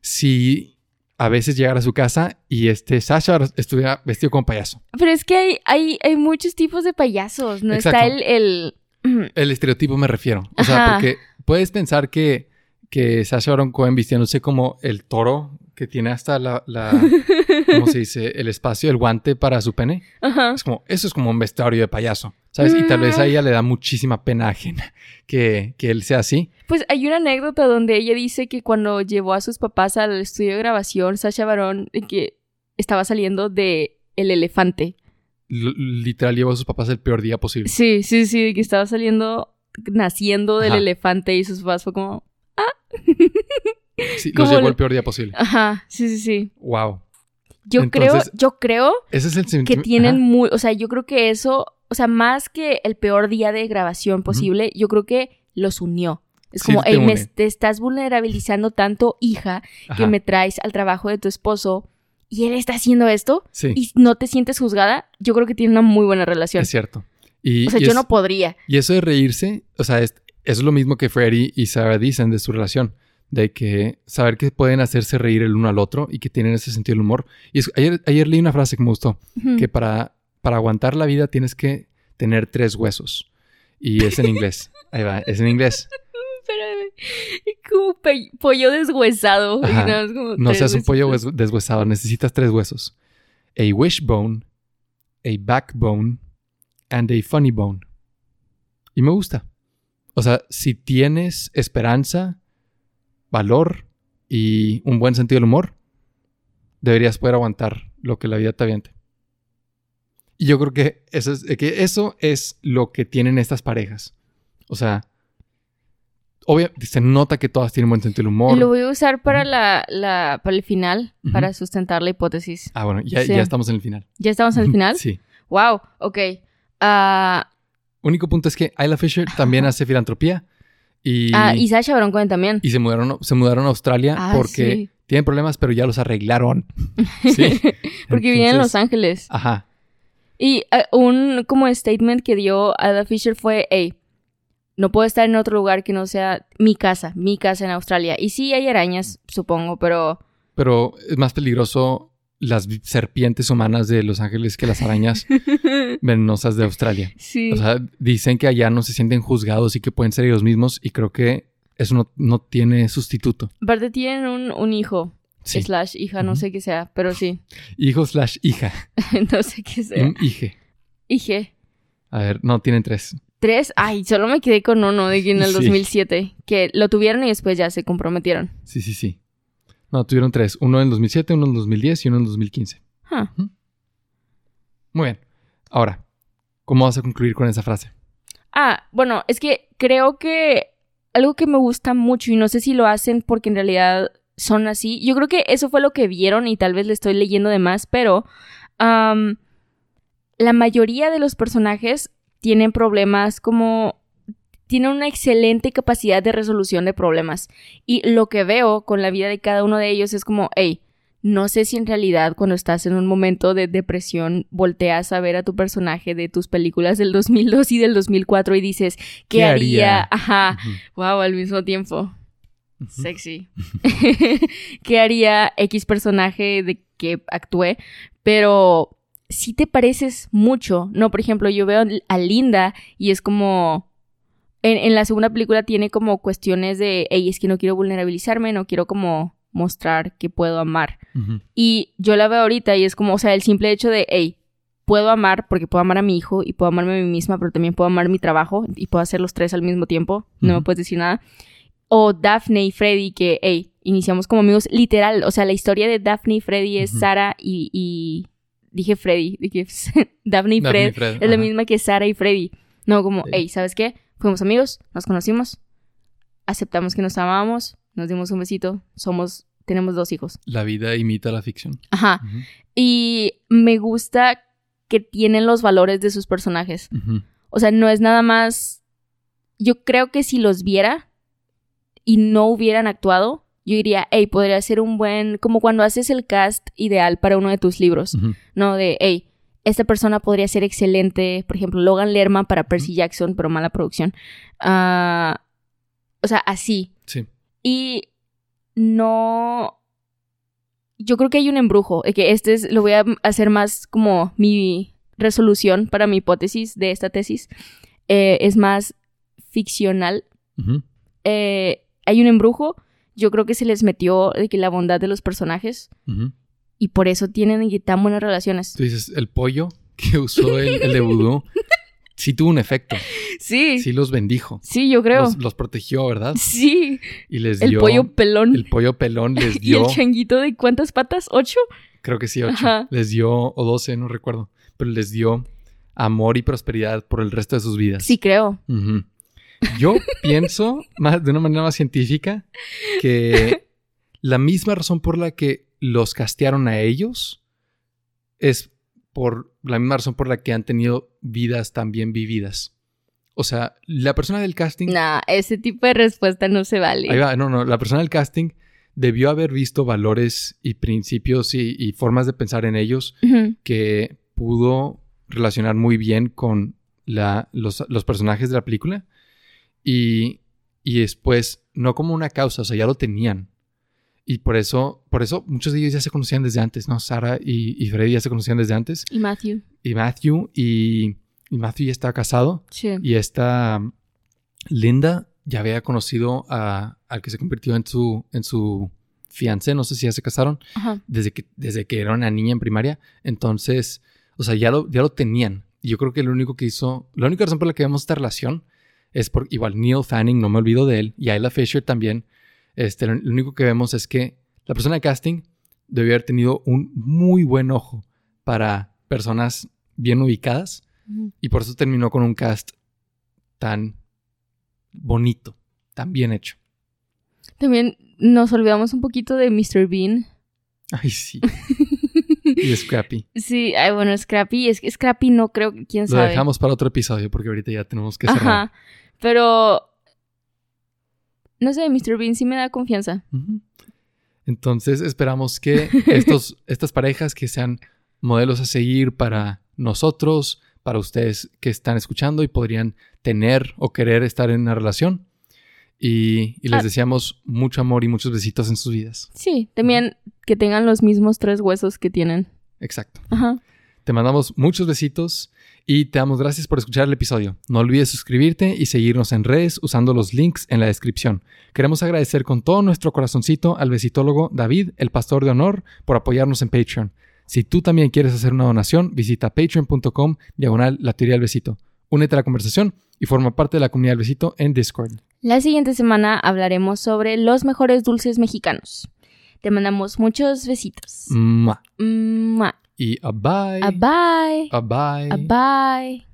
si a veces llegara a su casa y este Sasha estuviera vestido como payaso. Pero es que hay, hay, hay muchos tipos de payasos, no está el... el... El estereotipo me refiero. O sea, Ajá. porque puedes pensar que, que Sasha Baron Cohen vistiéndose como el toro que tiene hasta la, la ¿cómo se dice? El espacio, el guante para su pene. Ajá. Es como, eso es como un vestuario de payaso, ¿sabes? Y tal vez a ella le da muchísima pena ajena que, que él sea así. Pues hay una anécdota donde ella dice que cuando llevó a sus papás al estudio de grabación, Sasha Baron, eh, que estaba saliendo de El Elefante. L- literal llevó a sus papás el peor día posible. Sí, sí, sí, que estaba saliendo, naciendo del Ajá. elefante y sus papás fue como, Sí, los llevó el- peor día posible. ajá, sí, sí, sí. Wow. Yo Entonces- creo, yo creo Ese es el que tienen muy, o sea, yo creo que eso, o sea, más que el peor día de grabación posible, yo creo que los unió. Es Sí, como, te hey, me, te estás vulnerabilizando tanto, hija, que me traes al trabajo de tu esposo y él está haciendo esto Sí, y no te sientes juzgada, yo creo que tiene una muy buena relación. es cierto. Y, O sea, y yo es- no podría. y eso de reírse, o sea, es, es lo mismo que Freddy y Sarah dicen de su relación. De que saber que pueden hacerse reír el uno al otro y que tienen ese sentido del humor. Y es- ayer, ayer leí una frase que me gustó. Que para, para aguantar la vida tienes que tener tres huesos. Y es en inglés. Ahí va, es en inglés. Espérame. Como pollo deshuesado. Nada como No seas un pollo deshuesado, necesitas tres huesos. A wishbone, a backbone, and a funny bone. Y me gusta. O sea, si tienes esperanza, valor y un buen sentido del humor, deberías poder aguantar lo que la vida te aviente. Y yo creo que eso es, que eso es lo que tienen estas parejas. O sea, obviamente se nota que todas tienen buen sentido del humor. Lo voy a usar para, la, la- para el final, Ujú. para sustentar la hipótesis. Ah, bueno, ya, Sí. ya estamos en el final. ¿Ya estamos en el final? Sí. Wow, ok. Ah, Único punto es que Isla Fisher también hace filantropía y, ah, y Sasha Baron Cohen también. y se, mudaron, se mudaron a Australia Ah, porque sí. tienen problemas, pero ya los arreglaron. Sí. Porque viven en Los Entonces- Ángeles. Ajá. Y eh, un como statement que dio Ada Fisher fue, hey, no puedo estar en otro lugar que no sea mi casa, mi casa en Australia. Y sí hay arañas, supongo, pero... Pero es más peligroso las serpientes humanas de Los Ángeles que las arañas venenosas de Australia. Sí. O sea, dicen que allá no se sienten juzgados y que pueden ser ellos mismos y creo que eso no, no tiene sustituto. Aparte tienen un, un hijo, Sí. slash hija, no sé qué sea, pero sí. Hijo slash hija. no sé qué sea. Un hije. Hije. A ver, no, tienen tres. Tres. Ay, solo me quedé con uno de que en el Sí. 2007. Que lo tuvieron y después ya se comprometieron. Sí, sí, sí. No, tuvieron tres. Uno en 2007, uno en 2010 y uno en 2015. Huh. Muy bien. Ahora, ¿cómo vas a concluir con esa frase? Ah, bueno, es que creo que algo que me gusta mucho y no sé si lo hacen porque en realidad son así. Yo creo que eso fue lo que vieron y tal vez le estoy leyendo de más, pero la mayoría de los personajes tienen problemas como tienen una excelente capacidad de resolución de problemas y lo que veo con la vida de cada uno de ellos es como, hey, no sé si en realidad cuando estás en un momento de depresión volteas a ver a tu personaje de tus películas del 2002 y del 2004 y dices, ¿qué, ¿Qué haría? haría? Ajá, wow, al mismo tiempo. Sexy. ¿Qué haría X personaje de que actúe? Pero si te pareces mucho, ¿no? Por ejemplo, yo veo a Linda y es como... En, en la segunda película tiene como cuestiones de, hey, es que no quiero vulnerabilizarme, no quiero como mostrar que puedo amar. Ujú. Y yo la veo ahorita y es como, o sea, el simple hecho de, hey, puedo amar porque puedo amar a mi hijo y puedo amarme a mí misma, pero también puedo amar mi trabajo y puedo hacer los tres al mismo tiempo. No me Ujú. puedes decir nada. O Daphne y Freddy, que, hey, iniciamos como amigos, literal. O sea, la historia de Daphne y Freddy es Ujú. Sara y, y- Dije Freddy, dije Daphne y Daphne Fred. y Fred, Es la ajá. misma que Sara y Freddy. No, como, Sí. hey, ¿sabes qué? Fuimos amigos, nos conocimos, aceptamos que nos amábamos, nos dimos un besito, somos, tenemos dos hijos. La vida imita la ficción. Ajá. Y me gusta que tienen los valores de sus personajes. O sea, no es nada más. Yo creo que si los viera y no hubieran actuado, yo diría, hey, podría ser un buen. Como cuando haces el cast ideal para uno de tus libros. ¿no? De, hey, esta persona podría ser excelente. Por ejemplo, Logan Lerman para Percy Jackson, pero mala producción. Ah, o sea, así. Sí. Y no. Yo creo que hay un embrujo. de que este es. Lo voy a hacer más como mi resolución para mi hipótesis de esta tesis. Eh, es más ficcional. Eh, hay un embrujo. Yo creo que se les metió de que la bondad de los personajes. Y por eso tienen tan buenas relaciones. Tú dices, el pollo que usó el, el de vudú sí tuvo un efecto. Sí. Sí los bendijo. Sí, yo creo. Los, los protegió, ¿verdad? Sí. Y les El dio... pollo pelón. El pollo pelón les y dio... el changuito de cuántas patas? ¿Ocho? creo que sí, ocho. Ajá. Les dio... O doce, no recuerdo. Pero les dio amor y prosperidad por el resto de sus vidas. Sí, creo. Yo pienso más, de una manera más científica que la misma razón por la que los castearon a ellos es por la misma razón por la que han tenido vidas tan bien vividas. O sea, la persona del casting... Nah, ese tipo de respuesta no se vale. Ahí va, no, no, la persona del casting debió haber visto valores y principios y, y formas de pensar en ellos que pudo relacionar muy bien con la, los, los personajes de la película y, y después, no como una causa, o sea, ya lo tenían. Y por eso, por eso muchos de ellos ya se conocían desde antes, ¿no? Sara y, y Freddy ya se conocían desde antes. Y Matthew. Y Matthew, y, y Matthew ya estaba casado. Sí. Y esta um, Linda ya había conocido a- al que se convirtió en su, en su fiancé, no sé si ya se casaron, Ajá. desde que, desde que era una niña en primaria. Entonces, o sea, ya lo, ya lo tenían. Y yo creo que lo único que hizo, la única razón por la que vemos esta relación es por, igual, Neil Fanning, no me olvido de él, y Ayla Fisher también. Este, lo, lo único que vemos es que la persona de casting debió haber tenido un muy buen ojo para personas bien ubicadas y por eso terminó con un cast tan bonito, tan bien hecho. También nos olvidamos un poquito de Mr. Bean. Ay, sí. y Scrappy. Sí, ay, bueno, Scrappy, es que Scrappy no creo quién Lo sabe. dejamos para otro episodio porque ahorita ya tenemos que cerrar. Ajá. Pero no sé, Mr. Bean sí me da confianza. Entonces esperamos que estos, estas parejas que sean modelos a seguir para nosotros, para ustedes que están escuchando y podrían tener o querer estar en una relación. Y, y les Ah. deseamos mucho amor y muchos besitos en sus vidas. Sí, también que tengan los mismos tres huesos que tienen. Exacto. Ajá. Te mandamos muchos besitos y te damos gracias por escuchar el episodio. No olvides suscribirte y seguirnos en redes usando los links en la descripción. Queremos agradecer con todo nuestro corazoncito al besitólogo David, el pastor de honor, por apoyarnos en Patreon. Si tú también quieres hacer una donación, visita patreon.com diagonal la teoría del besito. Únete a la conversación y forma parte de la comunidad del besito en Discord. La siguiente semana hablaremos sobre los mejores dulces mexicanos. Te mandamos muchos besitos. Mua. Mua. Y a bye. A bye. A bye. A bye.